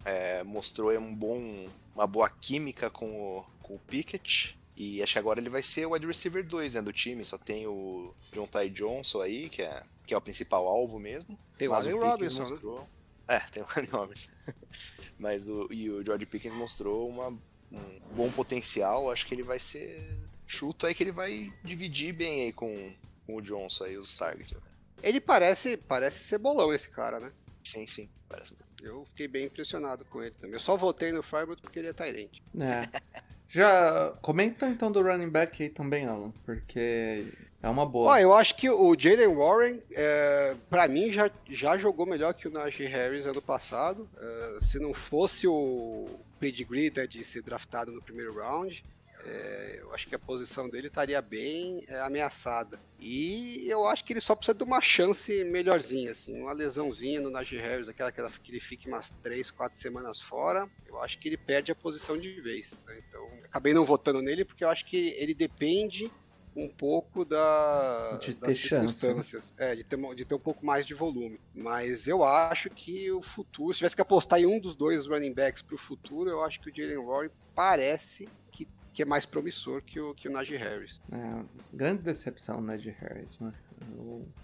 é, mostrou um bom, uma boa química com o, com o Pickett. E acho que agora ele vai ser o wide receiver 2 né, do time. Só tem o John Ty Johnson aí, que é, que é o principal alvo mesmo.
Tem o Allen Robinson. Né?
Mostrou... É, tem o Allen Robinson. Mas o, e o George Pickens mostrou uma, um bom potencial. Acho que ele vai ser. Chuto aí que ele vai dividir bem aí com, com o Johnson aí, os targets.
Ele parece, parece ser bolão esse cara, né?
Sim, sim. Parece
eu fiquei bem impressionado com ele também. Eu só votei no Firebird porque ele é Tyrant.
É. Já comenta então do running back aí também, Alan, porque é uma boa.
Ó, eu acho que o Jalen Warren, é, para mim, já, já jogou melhor que o Najee Harris ano passado. É, se não fosse o pedigree né, de ser draftado no primeiro round, é, eu acho que a posição dele estaria bem é, ameaçada. E eu acho que ele só precisa de uma chance melhorzinha, assim, uma lesãozinha no Najee Harris, aquela, aquela que ele fique umas 3, 4 semanas fora. Eu acho que ele perde a posição de vez. Né? Então, acabei não votando nele porque eu acho que ele depende um pouco da,
de ter chance, né?
é, de, ter, de ter um pouco mais de volume. Mas eu acho que o futuro, se tivesse que apostar em um dos dois running backs para o futuro, eu acho que o Jalen Warren parece que é mais promissor que o, que o Najee Harris.
É, grande decepção o Najee Harris, né?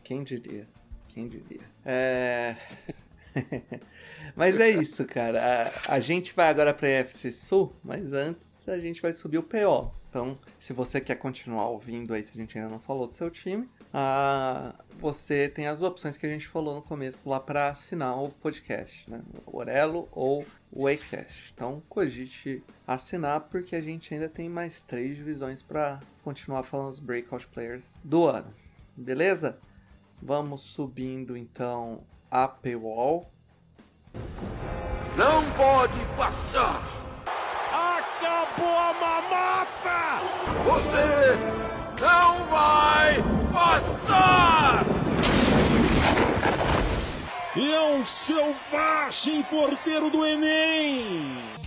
quem diria? Quem diria? É... mas é isso, cara. A, a gente vai agora para a FC Sul, mas antes a gente vai subir o PO. Então, se você quer continuar ouvindo aí, se a gente ainda não falou do seu time, ah, você tem as opções que a gente falou no começo lá para assinar o podcast, né? O Orelo ou o Acast. Então, cogite assinar porque a gente ainda tem mais três divisões para continuar falando os breakout players do ano. Beleza? Vamos subindo então a paywall.
Não pode passar! Acabou a mamata! Você não vai passar! E é um selvagem porteiro do Enem!